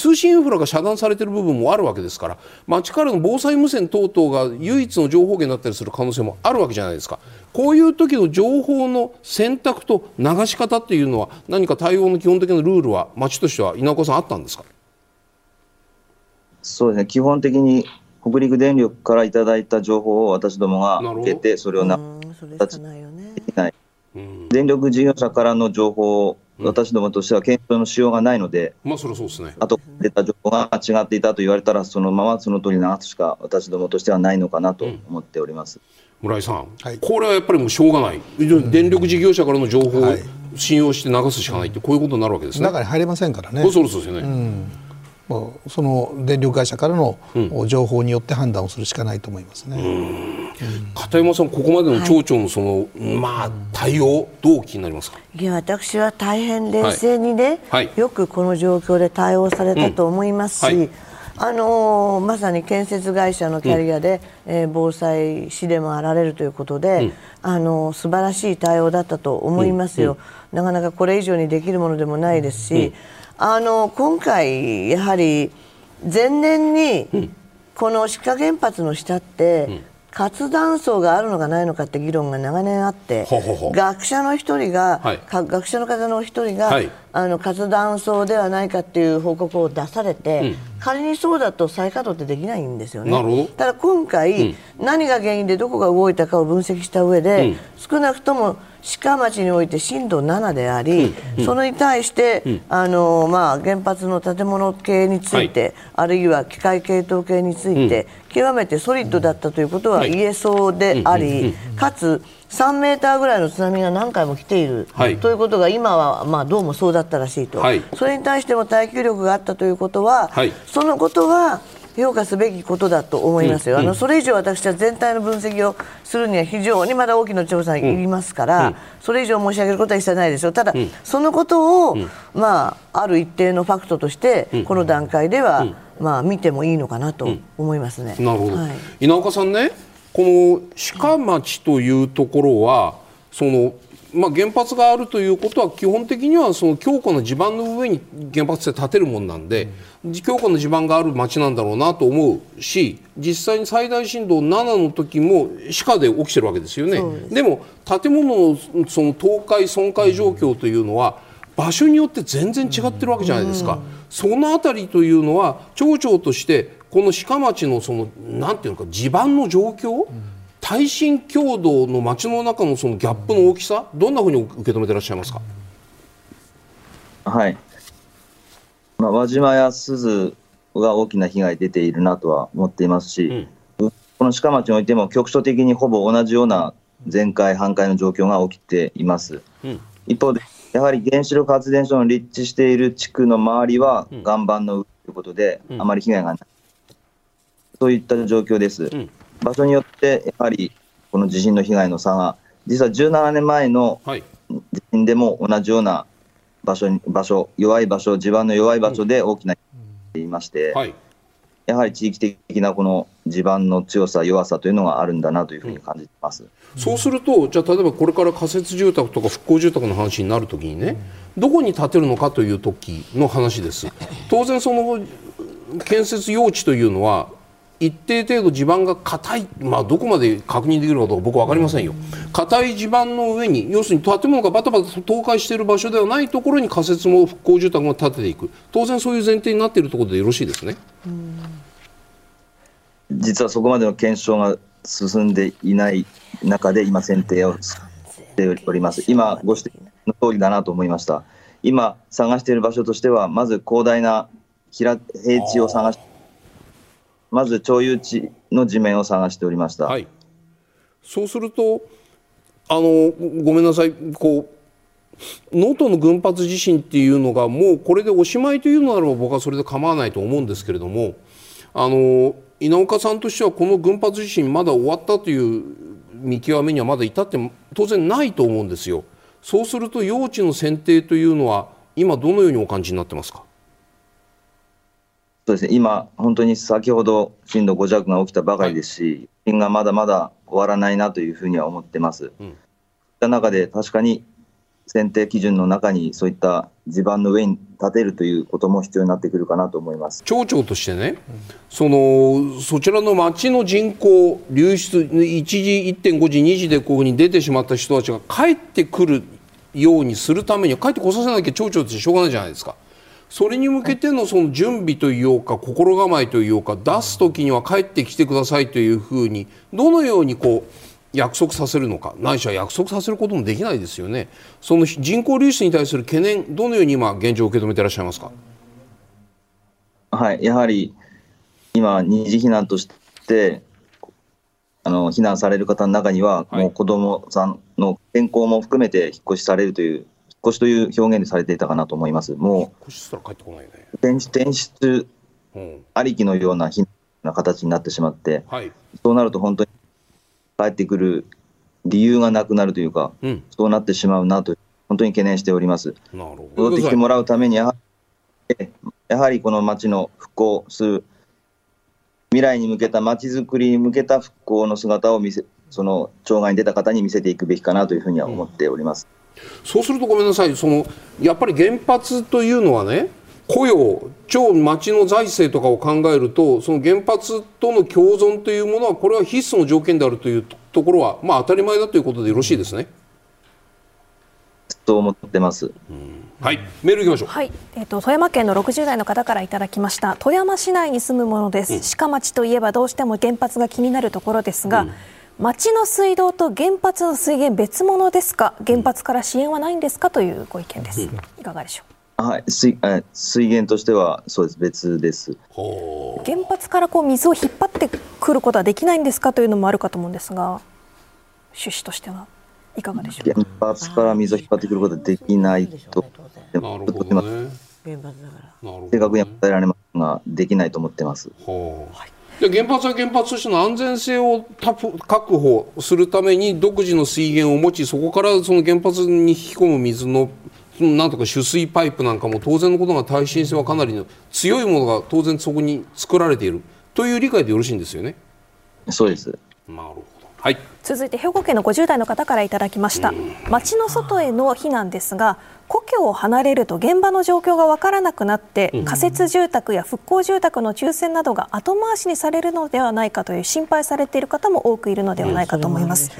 通信インフラが遮断されている部分もあるわけですから町からの防災無線等々が唯一の情報源だったりする可能性もあるわけじゃないですか。こういう時の情報の選択と流し方っていうのは何か対応の基本的なルールは町としては稲岡さんあったんですか？そうですね。基本的に北陸電力からいただいた情報を私どもが受けてそれをな形にできない、電力事業者からの情報を私どもとしては検証のしようがないので、まあそれそうですね。あと出た情報が違っていたと言われたら、そのままその通り流すしか私どもとしてはないのかなと思っております。うん、村井さん、はい、これはやっぱりもうしょうがない、電力事業者からの情報を信用して流すしかないって、こういうことになるわけですね。中に入れませんからね。そうですよね。うんその電力会社からの情報によって判断をするしかないと思いますね。片山さん、ここまでの町長のその、はい、まあ対応どうお気になりますか？いや私は大変冷静にね、はい、よくこの状況で対応されたと思いますし。うん。はい。あのー、まさに建設会社のキャリアで、うん、えー、防災士でもあられるということで、うん、あのー、素晴らしい対応だったと思いますよ、うん、なかなかこれ以上にできるものでもないですし、あの今回、やはり前年にこの志賀原発の下って、活断層があるのかないのかって議論が長年あって学者の一人が、はい、学者の方の一人が、はい、あの活断層ではないかっていう報告を出されて、うん、仮にそうだと再稼働ってできないんですよね。ただ今回、うん、何が原因でどこが動いたかを分析した上で、うん、少なくとも鹿町において震度7であり、うん、それに対して、うん、あのまあ、原発の建物系について、はい、あるいは機械系統系について、うん、極めてソリッドだったということは言えそうであり、かつ3メーターぐらいの津波が何回も来ている、はい、ということが今は、まあ、どうもそうだったらしいと、はい、それに対しても耐久力があったということは、そのことは評価すべきことだと思いますよ、うん、あのそれ以上私は全体の分析をするには非常にまだ大きな調査いりますから、うん、それ以上申し上げることは一切ないですよ、ただ、うん、そのことを、まあ、ある一定のファクトとして、この段階では、まあ、見てもいいのかなと思いますね。なるほど、はい、稲岡さんねこの鹿町というところはそのまあ、原発があるということは基本的にはその強固な地盤の上に原発って建てるもんなんで、強固な地盤がある町なんだろうなと思うし実際に最大震度7の時も歯科で起きてるわけですよね。でも建物のその倒壊損壊状況というのは場所によって全然違ってるわけじゃないですか。そのあたりというのは町長としてこの鹿町のそのなんていうのか地盤の状況、耐震強度の街の中のそのギャップの大きさ、どんなふうに受け止めていらっしゃいますか？はい。まあ、輪島や鈴が大きな被害出ているなとは思っていますし、うん、この鹿町においても局所的にほぼ同じような全壊、半壊の状況が起きています。うん、一方で、やはり原子力発電所の立地している地区の周りは岩盤の上ということで、あまり被害がない。そういった状況です。場所によってやはりこの地震の被害の差が、実は17年前の地震でも同じような場所に場所弱い場所、地盤の弱い場所で大きな被害がいまして、はい、やはり地域的なこの地盤の強さ、弱さというのがあるんだなというふうに感じてます、うん、そうすると、じゃあ、例えばこれから仮設住宅とか復興住宅の話になるときにね、どこに建てるのかという時の話です。当然その建設用地というのは一定程度地盤が硬い、まあ、どこまで確認できるかどうか僕は分かりませんよ。硬い地盤の上に要するに建物がバタバタ倒壊している場所ではないところに仮設も復興住宅を建てていく。当然そういう前提になっているところでよろしいですね。実はそこまでの検証が進んでいない中で今、選定をしております。今、ご指摘の通りだなと思いました。今、探している場所としては、まず広大な平平地を探しまず町有地の地面を探しておりました。はい、そうするとあのごめんなさいこう能登の群発地震っていうのがもうこれでおしまいというのならば僕はそれで構わないと思うんですけれどもあの稲岡さんとしてはこの群発地震まだ終わったという見極めにはまだ至って当然ないと思うんですよ。そうすると用地の選定というのは今どのようにお感じになってますか？そうですね今本当に先ほど震度5弱が起きたばかりですし、はい、がまだまだ終わらないなというふうには思ってます。うん、その中で確かに選定基準の中にそういった地盤の上に立てるということも必要になってくるかなと思います町長としてね、そのそちらの町の人口流出1時1.5時2時でここに出てしまった人たちが帰ってくるようにするためには帰ってこさせなきゃ町長としてしょうがないじゃないですか。それに向けてのその準備というか心構えというか出す時には帰ってきてくださいというふうにどのようにこう約束させるのか。ないしは約束させることもできないですよね。その人口流出に対する懸念どのように今現状を受け止めていらっしゃいますか？はいやはり今二次避難としてあの避難される方の中には、もう子どもさんの健康も含めて引っ越しされるという越しという表現でされていたかなと思います。もう転出ありきのようなな形になってしまって、はい、そうなると本当に帰ってくる理由がなくなるというか、うん、そうなってしまうなと、本当に懸念しております。戻ってきてもらうためにやはり、やはりこの町の復興する、未来に向けた町づくりに向けた復興の姿を見せ、その町外に出た方に見せていくべきかなというふうには思っております。うん、そうするとごめんなさい、そのやっぱり原発というのはね、雇用、超町の財政とかを考えると、その原発との共存というものは、これは必須の条件であるというところは、まあ、当たり前だということでよろしいですね。と思ってます。はい、メールいきましょう。はい、えっ、ー、と富山県の60代の方からいただきました。富山市内に住むものです。鹿町といえばどうしても原発が気になるところですが。うん町の水道と原発の水源別物ですか？原発から支援はないんですかというご意見です、いかがでしょう？はい、水水源としてはそうです。別です。原発からこう水を引っ張ってくることはできないんですかというのもあるかと思うんですが趣旨としてはいかがでしょう？か原発から水を引っ張ってくることはできないとなるほど、ね、原発だから。正確には答えられますができないと思ってます。はいで原発は原発としての安全性を確保するために独自の水源を持ちそこからその原発に引き込む水のなんとか取水パイプなんかも当然のことが耐震性はかなりの強いものが当然そこに作られているという理解でよろしいんですよね。そうです。なるほど。はい。続いて兵庫県の50代の方からいただきました。町の外への避難ですが、故郷を離れると現場の状況が分からなくなって、仮設住宅や復興住宅の抽選などが後回しにされるのではないかという心配されている方も多くいるのではないかと思います。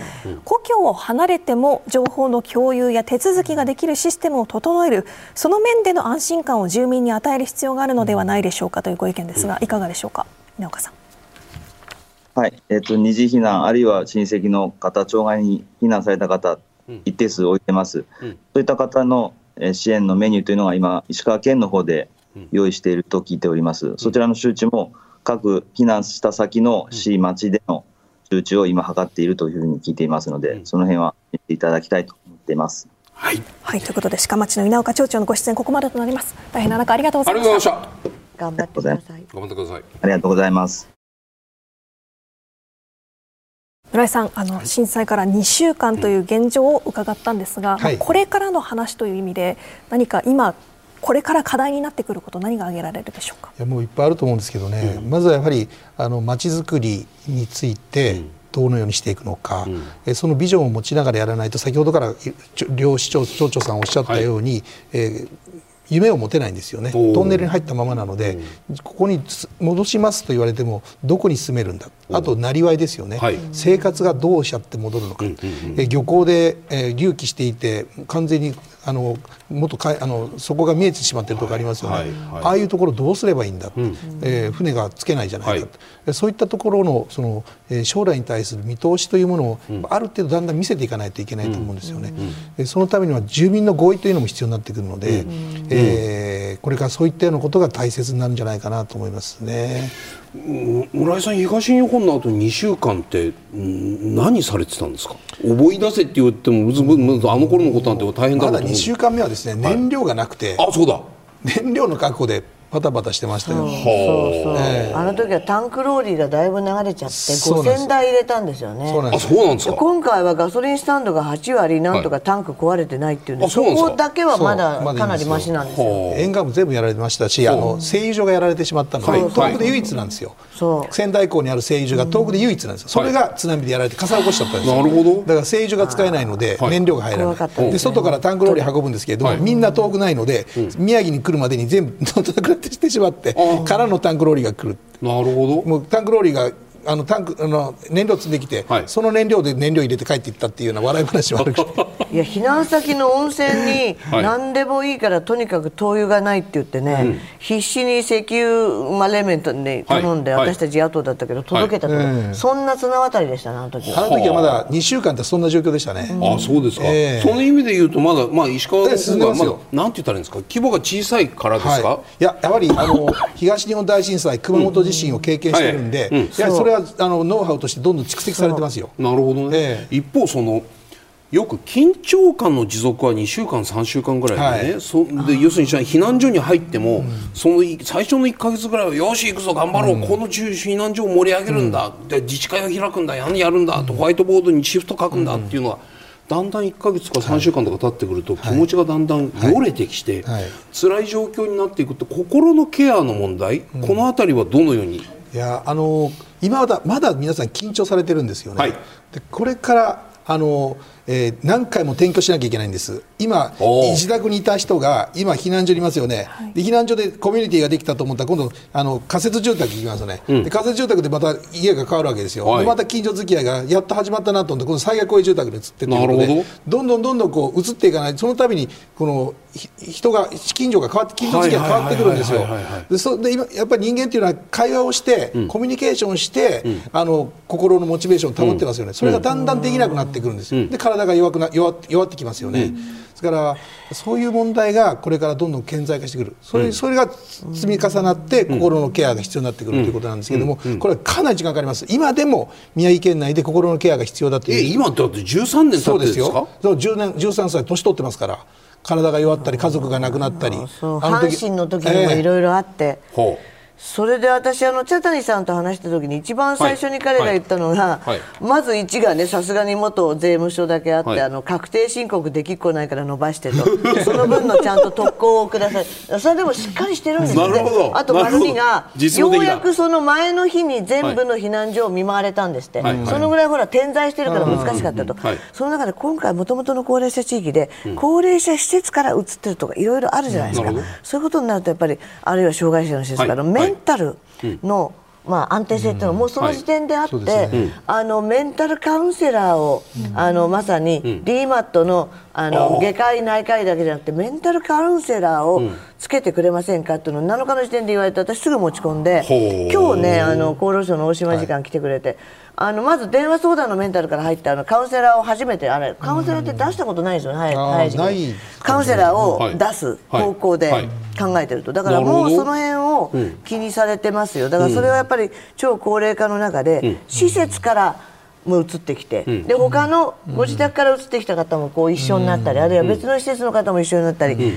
故郷を離れても情報の共有や手続きができるシステムを整える、その面での安心感を住民に与える必要があるのではないでしょうかというご意見ですが、いかがでしょうか、稲岡さん。はい、えっ、ー、と二次避難あるいは親戚の方、町外に避難された方、一定数置いてます。うん、そういった方の支援のメニューというのが今、石川県の方で用意していると聞いております。そちらの周知も、各避難した先の市、町での周知を今、図っているというふうに聞いていますので、その辺は見ていただきたいと思っています。はい、はい、ということで、鹿町の稲岡町長のご出演、ここまでとなります。大変な中、ありがとうございました。頑張ってください。頑張ってください。ありがとうございます。村井さんあの、震災から2週間という現状を伺ったんですが、はい、これからの話という意味で何か今これから課題になってくること何が挙げられるでしょうか？いやもういっぱいあると思うんですけどね、うん、まずはやはりあの街づくりについて、どのようにしていくのか、うん、えそのビジョンを持ちながらやらないと先ほどから両市長町長さんおっしゃったように、はい、えー、夢を持てないんですよね。トンネルに入ったままなので、うん、ここに戻しますと言われてもどこに住めるんだあとなりわいですよね、はい、生活がどうしちゃって戻るのか、うんうんうん、え漁港で、えー、隆起していて完全にあのもっとかあのそこが見えてしまっているところありますよね、はいはい、ああいうところどうすればいいんだ、うん、えー、船がつけないじゃないかと、そういったところのその、えー、将来に対する見通しというものを、うん、ある程度だんだん見せていかないといけないと思うんですよね、うん、そのためには住民の合意というのも必要になってくるので、うん、えー、これからそういったようなことが大切になるんじゃないかなと思いますね。村井さん東日本の後2週間って何されてたんですか？思い出せって言ってもあの頃のことなんて大変だまだ2週間目はですね燃料がなくて、はい、あそうだ。燃料の確保でバタバタしてましたよ、そうそう、えー、あの時はタンクローリーがだいぶ流れちゃって5000台入れたんですよね。あそうなんですか？今回はガソリンスタンドが8割なんとかタンク壊れてないっていうんで、はい、そこだけはまだかなりましなんですよ。沿岸部全部やられてましたしあの製油所がやられてしまったので、東北で唯一なんですよ、仙台港にある製油所が東北で唯一なんですよ、それが津波でやられて火災起こしちゃったんですよ、なるほど。だから製油所が使えないので燃料が入らない。で外からタンクローリー運ぶんですけれども、みんな遠くないので、宮城に来るまでに全部 なくなってしてしまってからのタンクローリーが来るなるほど。もうタンクローリーがあのタンクあの燃料積んできて、はい、その燃料で燃料入れて帰っていったっていうような笑い話もあるいや避難先の温泉に何でもいいからとにかく灯油がないって言ってね、はい、必死に石油マレメントに頼んで、はい、私たち野党だったけど届けたと、はい、そんな綱渡りでしたねあの時は。あの時はまだ2週間ってそんな状況でしたね、うん、あそうですか、えー、その意味で言うとまだ、まあ、石川の方がまだなんて言ったらいいんですか？規模が小さいからですか、い、ややはりあの東日本大震災熊本地震を経験してるんで、うん、いやそれはあのノウハウとしてどんどん蓄積されてますよ。なるほどね、えー、一方そのよく緊張感の持続は2週間、3週間ぐらいでね、はい、そで要するに避難所に入っても、うん、その最初の1か月ぐらいはよし、行くぞ、頑張ろう、うん、この避難所を盛り上げるんだ、うん、で自治会を開くんだ、何やるんだと、ホワイトボードにシフト書くんだっていうのは。だんだん1か月か3週間とか経ってくると、気持ちがだんだんよれてきて、はい。はい、辛い状況になっていくと心のケアの問題、この辺りはどのように？いやあの今まだまだ皆さん緊張されてるんですよね。でこれからあのえー、何回も転居しなきゃいけないんです、今、自宅にいた人が今、避難所にいますよね、はい、で避難所でコミュニティができたと思ったら、今度、あの仮設住宅行きますよね、うん、で仮設住宅でまた家が変わるわけですよ、はい、また近所付き合いがやっと始まったなと思って、この災害公営住宅に移ってっていうことで、どんどんどんどんこう移っていかない、そのたびにこの人が、近所が変わって、近所付き合いが変わってくるんですよ。でそで今やっぱり人間っていうのは会話をして、うん、コミュニケーションして、うん、あの心のモチベーションを保ってますよね、それがだんだんできなくなってくるんですよ。で体が弱くな弱弱ってきますよね、うん、ですからそういう問題がこれからどんどん顕在化してくる。それうん、それが積み重なって心のケアが必要になってくるということなんですけれども、これはかなり時間かかります。今でも宮城県内で心のケアが必要だという。今だって13年経ってですよ。そう10年13歳年取ってますから体が弱ったり家族が亡くなったり阪神の時にもいろいろあって、えーそれで私あの茶谷さんと話した時に一番最初に彼が言ったのが、はい。はい、まず1がねさすがに元税務署だけあって、はい、あの確定申告できっこないから伸ばしてと。その分のちゃんと特攻をください。それでもしっかりしてるんですよね。あと丸2がようやくその前の日に全部の避難所を見舞われたんですって、そのぐらいほら点在してるから難しかったと、その中で今回もともとの高齢者地域で、高齢者施設から移ってるとかいろいろあるじゃないですか、そういうことになるとやっぱりあるいは障害者の施設から、メンタルの、まあ、安定性っていうのはもうその時点であって、ね、あのメンタルカウンセラーを、あのまさに DMAT のあの外科医内科医だけじゃなくてメンタルカウンセラーをつけてくれませんかっていうのを7日の時点で言われて私すぐ持ち込んで今日ねあの厚労省の大島時間来てくれて、あのまず電話相談のメンタルから入ってあのカウンセラーを初めてあれカウンセラーって出したことないですよね、早い時期カウンセラーを出す方向で考えてると。だからもうその辺を気にされてますよ。だからそれはやっぱり超高齢化の中で施設からも移ってきて、うん、で他のご自宅から移ってきた方もこう一緒になったり、あるいは別の施設の方も一緒になったり、違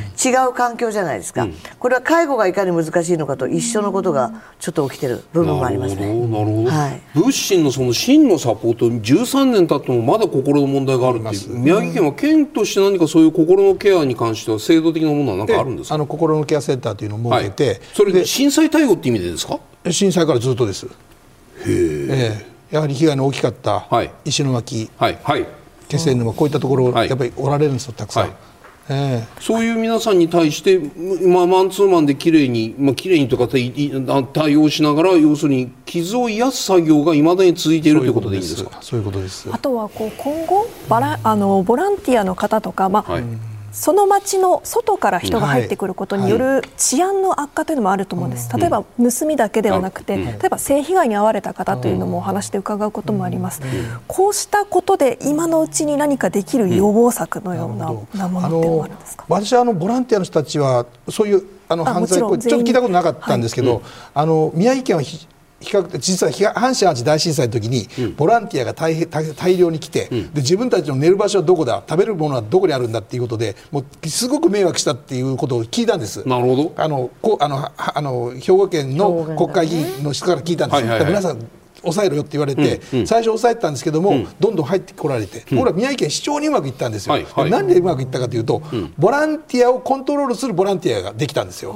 う環境じゃないですか、これは介護がいかに難しいのかと一緒のことがちょっと起きてる部分もありますね。なるほど、はい、物心のその真のサポート13年経ってもまだ心の問題があるっていう。宮城県は県として何かそういう心のケアに関しては制度的なものは何かあるんですか？あの心のケアセンターというのを設けて、はい、それで震災対応って意味でですか？震災からずっとです。へえやはり被害の大きかった石巻、はいはい、気仙沼こういったところ、やっぱりおられるんですよたくさん。えー、そういう皆さんに対して、まあ、マンツーマンできれいに、まあ綺麗にとか対応しながら要するに傷を癒す作業がいまだに続いているということでいいんですか？そういうことです。あとはこう今後バラあのボランティアの方とか、まあ、はいその町の外から人が入ってくることによる治安の悪化というのもあると思うんです、例えば盗みだけではなくて、例えば性被害に遭われた方というのもお話で伺うこともあります、こうしたことで今のうちに何かできる予防策のような,、ものってあるんですか？私はあのボランティアの人たちはそういうあの犯罪行為ちょっと聞いたことなかったんですけど、あの宮城県は比較的実は阪神・淡路大震災の時に、ボランティアが大大量に来て、で自分たちの寝る場所はどこだ食べるものはどこにあるんだっていうことでもうすごく迷惑したっていうことを聞いたんです。なるほど。あのこあのあの兵庫県の国会議員の人から聞いたんです、はいはいはい、皆さん抑えろよって言われて、うんうん、最初抑えてたんですけども、うん、どんどん入ってこられて、うん、僕ら宮城県市長にうまくいったんですよ、はいはい、なんでうまくいったかというと、うん、ボランティアをコントロールするボランティアができたんですよ。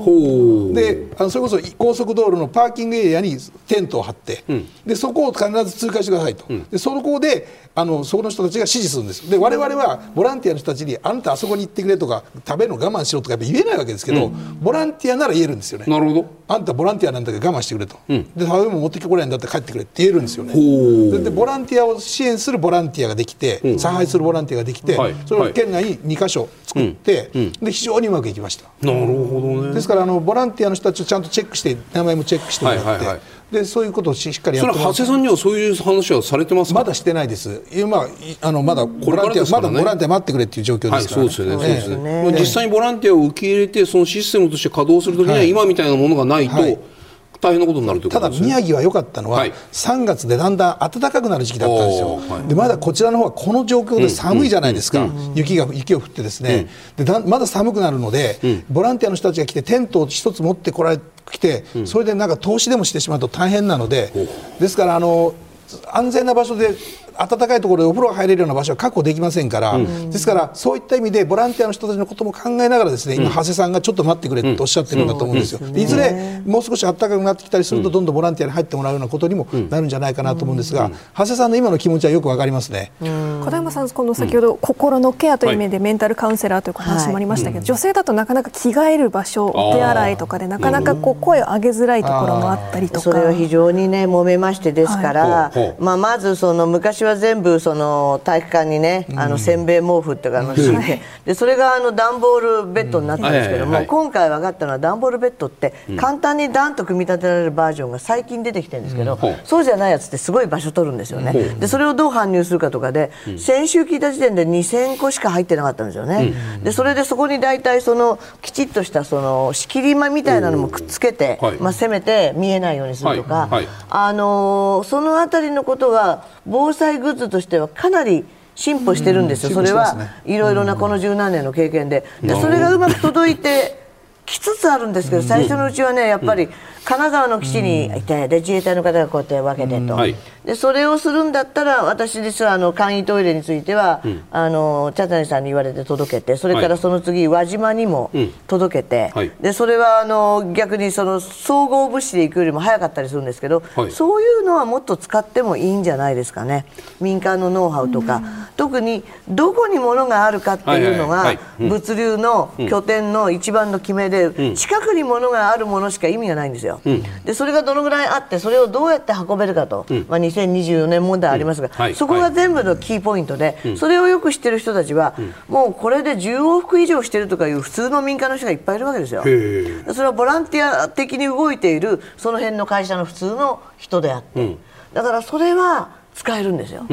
であのそれこそ高速道路のパーキングエリアにテントを張って、でそこを必ず通過してくださいと、でそこであのそこの人たちが指示するんですで我々はボランティアの人たちにあなたあそこに行ってくれとか食べるの我慢しろとかやっぱ言えないわけですけど、うん、ボランティアなら言えるんですよね。なるほどあんたボランティアなんだから我慢してくれと、うん、で食べ物持ってきてこれないんだって帰ってくれって言えるんですよね。でボランティアを支援するボランティアができて、うん、参拝するボランティアができて、はい、それを県内に2か所作って、で非常にうまくいきました。なるほどね。ですからあのボランティアの人たちをちゃんとチェックして名前もチェックしてもらって、はいはいはいでそういうことをしっかりやってそれ長谷さんにはそういう話はされてますまだしてないです。今あのまだボランティア、ね、まだボランティア待ってくれっていう状況ですから、ねはい、そうですよね。ね。実際にボランティアを受け入れてそのシステムとして稼働するときには、今みたいなものがないと。はい大変なことになるただ宮城は良かったのは、はい、3月でだんだん暖かくなる時期だったんですよ、はい、でまだこちらの方はこの状況で寒いじゃないですか、うん。うん、雪が雪を降ってですね、うん、でだまだ寒くなるので、ボランティアの人たちが来てテントを一つ持ってこられ来て、それでなんか投資でもしてしまうと大変なので、ですからあの安全な場所で暖かいところでお風呂が入れるような場所は確保できませんから、うん、ですからそういった意味でボランティアの人たちのことも考えながらですね、今、長谷さんがちょっと待ってくれとおっしゃってるんだと思うんですよ。いずれもう少し暖かくなってきたりすると、どんどんボランティアに入ってもらうようなことにもなるんじゃないかなと思うんですが、長谷さんの今の気持ちはよくわかりますね。小山さん、この先ほど、心のケアという意味でメンタルカウンセラーという話もありましたけど、女性だとなかなか着替える場所、お手洗いとかでなかなかこう声を上げづらいところもあったりとか。それは非常にね揉めましてですから、まあまずその昔は全部そのの体育館にねあのせんべい毛布っていうかあの敷いて、でそれがあの段ボールベッドになったんですけども、今回分かったのは段ボールベッドって簡単に段と組み立てられるバージョンが最近出てきてるんですけど、そうじゃないやつってすごい場所取るんですよね。でそれをどう搬入するかとかで、先週聞いた時点で2000個しか入ってなかったんですよね。でそれでそこに大体そのきちっとしたその仕切り間みたいなのもくっつけて、まあせめて見えないようにするとか、あのそのあたりのことが防災グッズとしてはかなり進歩してるんですよ、それはいろいろなこの十何年の経験で。でそれがうまく届いてきつつあるんですけど最初のうちはねやっぱり金沢の基地にいてで自衛隊の方がこうやって分けてと、はい、でそれをするんだったら私実はあの簡易トイレについては、うん、あの茶谷さんに言われて届けてそれからその次輪島にも届けて、はい、でそれはあの逆にその総合物資で行くよりも早かったりするんですけど、はい、そういうのはもっと使ってもいいんじゃないですかね。民間のノウハウとか、うん、特にどこに物があるかっていうのが物流の拠点の一番の決めで、近くに物があるものしか意味がないんですよ。うん、でそれがどのぐらいあってそれをどうやって運べるかと、うん、まあ、2024年問題ありますが、はい、そこが全部のキーポイントで、それをよく知ってる人たちは、もうこれで10往復以上してるとかいう普通の民間の人がいっぱいいるわけですよ。それはボランティア的に動いているその辺の会社の普通の人であって、だからそれは使えるんですよ。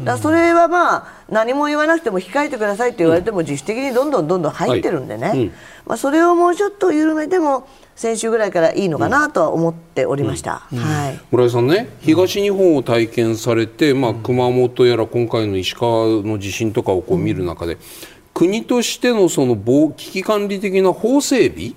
だそれはまあ何も言わなくても控えてくださいって言われても自主的にどんどんどんどん入ってるんでね、まあ、それをもうちょっと緩めても先週ぐらいからいいのかなとは思っておりました、うん。うん、はい、村井さんね東日本を体験されて、まあ、熊本やら今回の石川の地震とかをこう見る中で、国としてのその危機管理的な法整備、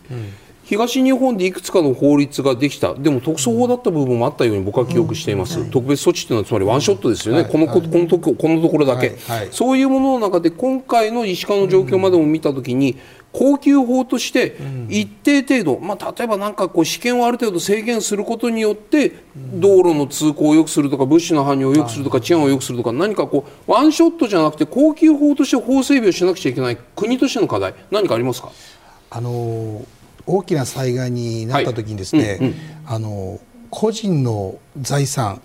東日本でいくつかの法律ができた。でも特措法だった部分もあったように僕は記憶しています、うんはい、特別措置というのはつまりワンショットですよね、はい、このこのとここのところだけ、はい、そういうものの中で今回の石川の状況までも見たときに、高級法として一定程度、まあ、例えばなんかこう試験をある程度制限することによって道路の通行を良くするとか物資の搬入を良くするとか治安を良くするとか何かこうワンショットじゃなくて高級法として法整備をしなくちゃいけない国としての課題何かありますか？あのー大きな災害になった時にですね、はい。うんうん、あの個人の財産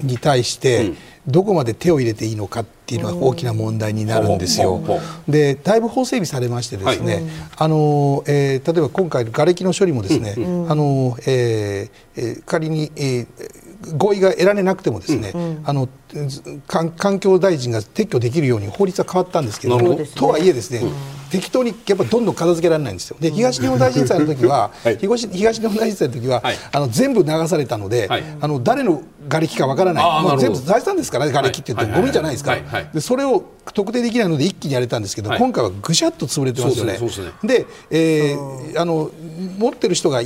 に対してどこまで手を入れていいのかっていうのが大きな問題になるんですよ。でだいぶ法整備されましてですね、はい、あのえー、例えば今回瓦礫の処理もですね、うん、あのえー、仮に、えー合意が得られなくてもですね、うん、あの環境大臣が撤去できるように法律は変わったんですけども、とはいえですね、うん。適当にやっぱどんどん片付けられないんですよ。で東日本大震災の時は、はい、東東日本大震災の時は、はい、あの全部流されたので、はい、あの誰の瓦礫かわからない、もう全部財産ですからね、瓦礫って言ってゴミじゃないですか。でそれを特定できないので一気にやれたんですけど、今回はぐしゃっと潰れてますよね。で、えー、あの持ってる人が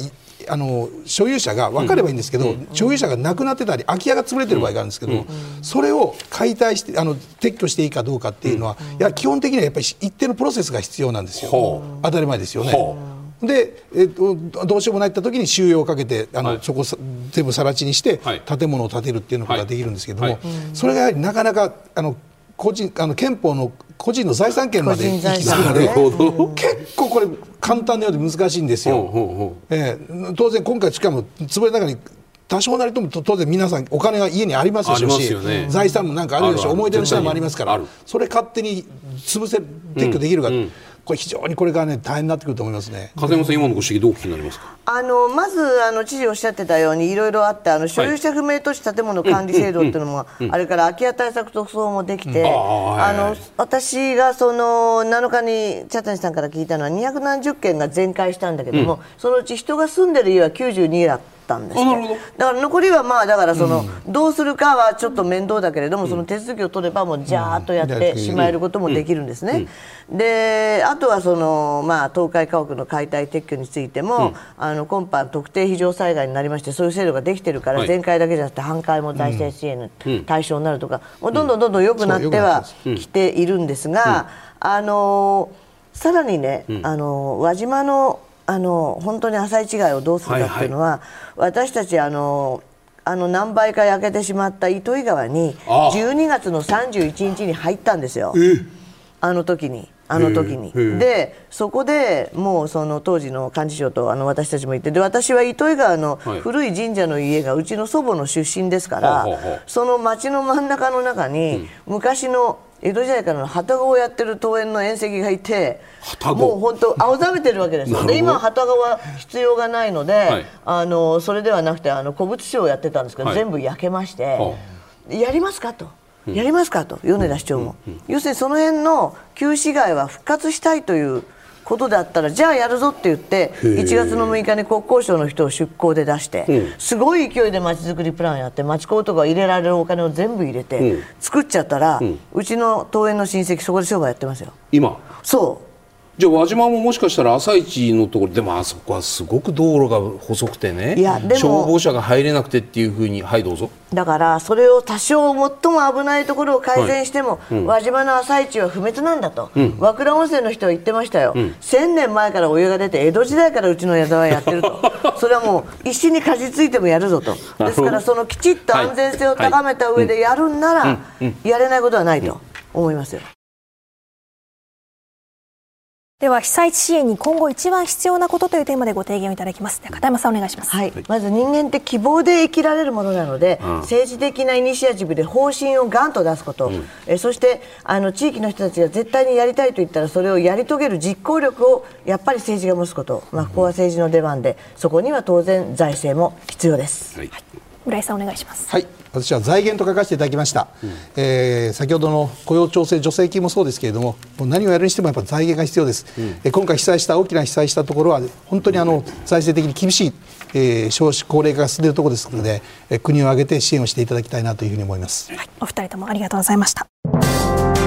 あの所有者が分かればいいんですけど、うん、所有者がなくなってたり空き家が潰れてる場合があるんですけど、うん、それを解体してあの撤去していいかどうかっていうのは、うん、いや基本的にはやっぱり一定のプロセスが必要なんですよ、当たり前ですよね。で、えっと、どうしようもないった時に収容をかけてあの、はい、そこ全部更地にして、はい、建物を建てるっていうのができるんですけども、はい、それがやはりなかなかあの個人あの憲法の個人の財産権まで行き着くので、結構これ簡単なようで難しいんですよ。えー、当然今回しかも潰れの中に多少なりとも当然皆さんお金が家にありますし、ね、財産もなんかあるでしょ。う思い出の品もありますから。それ勝手に潰せ撤去できるか、うんうんこれ非常にこれからね大変になってくると思いますね。風山さん今のご指摘どうお聞きになりますか？あのまずあの知事おっしゃってたようにいろいろあってあの所有者不明都市建物管理制度っていうのも、あれから空き家対策特措もできて、あの私がその7日に茶谷さんから聞いたのは2何十件が全壊したんだけども、そのうち人が住んでる家は92だった。んですだから残りはまあだからその、うん、どうするかはちょっと面倒だけれども、うん、その手続きを取ればもうジャーっとやってしまえることもできるんですね。であとはその、まあ、東海家屋の解体撤去についても、あの今般特定非常災害になりましてそういう制度ができてるから、全壊だけじゃなくて半壊も財政支援の対象になるとか、もうどんどんどんどん良くなってはきているんですが、あのさらにね、あの輪島のあの本当に浅い違いをどうするかっていうのは、はいはい、私たちあのあの何倍か焼けてしまった糸魚川に12月の31日に入ったんですよ、あの時に。あの時に。でそこでもうその当時の幹事長とあの私たちもいてで私は糸魚川の古い神社の家がうちの祖母の出身ですから、その町の真ん中の中に昔の江戸時代からの旅籠をやってる桃園の縁石がいてもう本当青ざめてるわけですよ。で今は旅籠は必要がないので、はい、あのそれではなくてあの古物商をやってたんですけど、はい、全部焼けまして、やりますかと。やりますかと米田市長も、要するにその辺の旧市街は復活したいということだったらじゃあやるぞって言って1月の6日に国交省の人を出向で出して、すごい勢いでまちづくりプランやって町工とか入れられるお金を全部入れて、作っちゃったら、うちの東園の親戚そこで商売やってますよ今そうじゃあ輪島ももしかしたら朝市のところでもあそこはすごく道路が細くてね。いやでも。消防車が入れなくてっていうふうにはいどうぞ。だからそれを多少最も危ないところを改善しても、はい。うん、輪島の朝市は不滅なんだと、うん、和倉温泉の人は言ってましたよ、うん、1000年前からお湯が出て江戸時代からうちの矢沢はやってると。それはもう石にかじついてもやるぞと。ですからそのきちっと安全性を高めた上でやるんなら、やれないことはないと思いますよ。では被災地支援に今後一番必要なことというテーマでご提言をいただきます。片山さんお願いします、はい、まず人間って希望で生きられるものなので、うん、政治的なイニシアチブで方針をガンと出すこと、うん、えそしてあの地域の人たちが絶対にやりたいと言ったらそれをやり遂げる実行力をやっぱり政治が持つこと、まあ、ここは政治の出番でそこには当然財政も必要です、はい、村井さんお願いします。はい私は財源と書かせていただきました、うん、えー、先ほどの雇用調整助成金もそうですけれどももう何をやるにしてもやっぱ財源が必要です、うん、え今回被災した大きな被災したところは本当にあの財政的に厳しい、えー、少子高齢化が進んでいるところですので、え国を挙げて支援をしていただきたいなというふうに思います、はい、お二人ともありがとうございました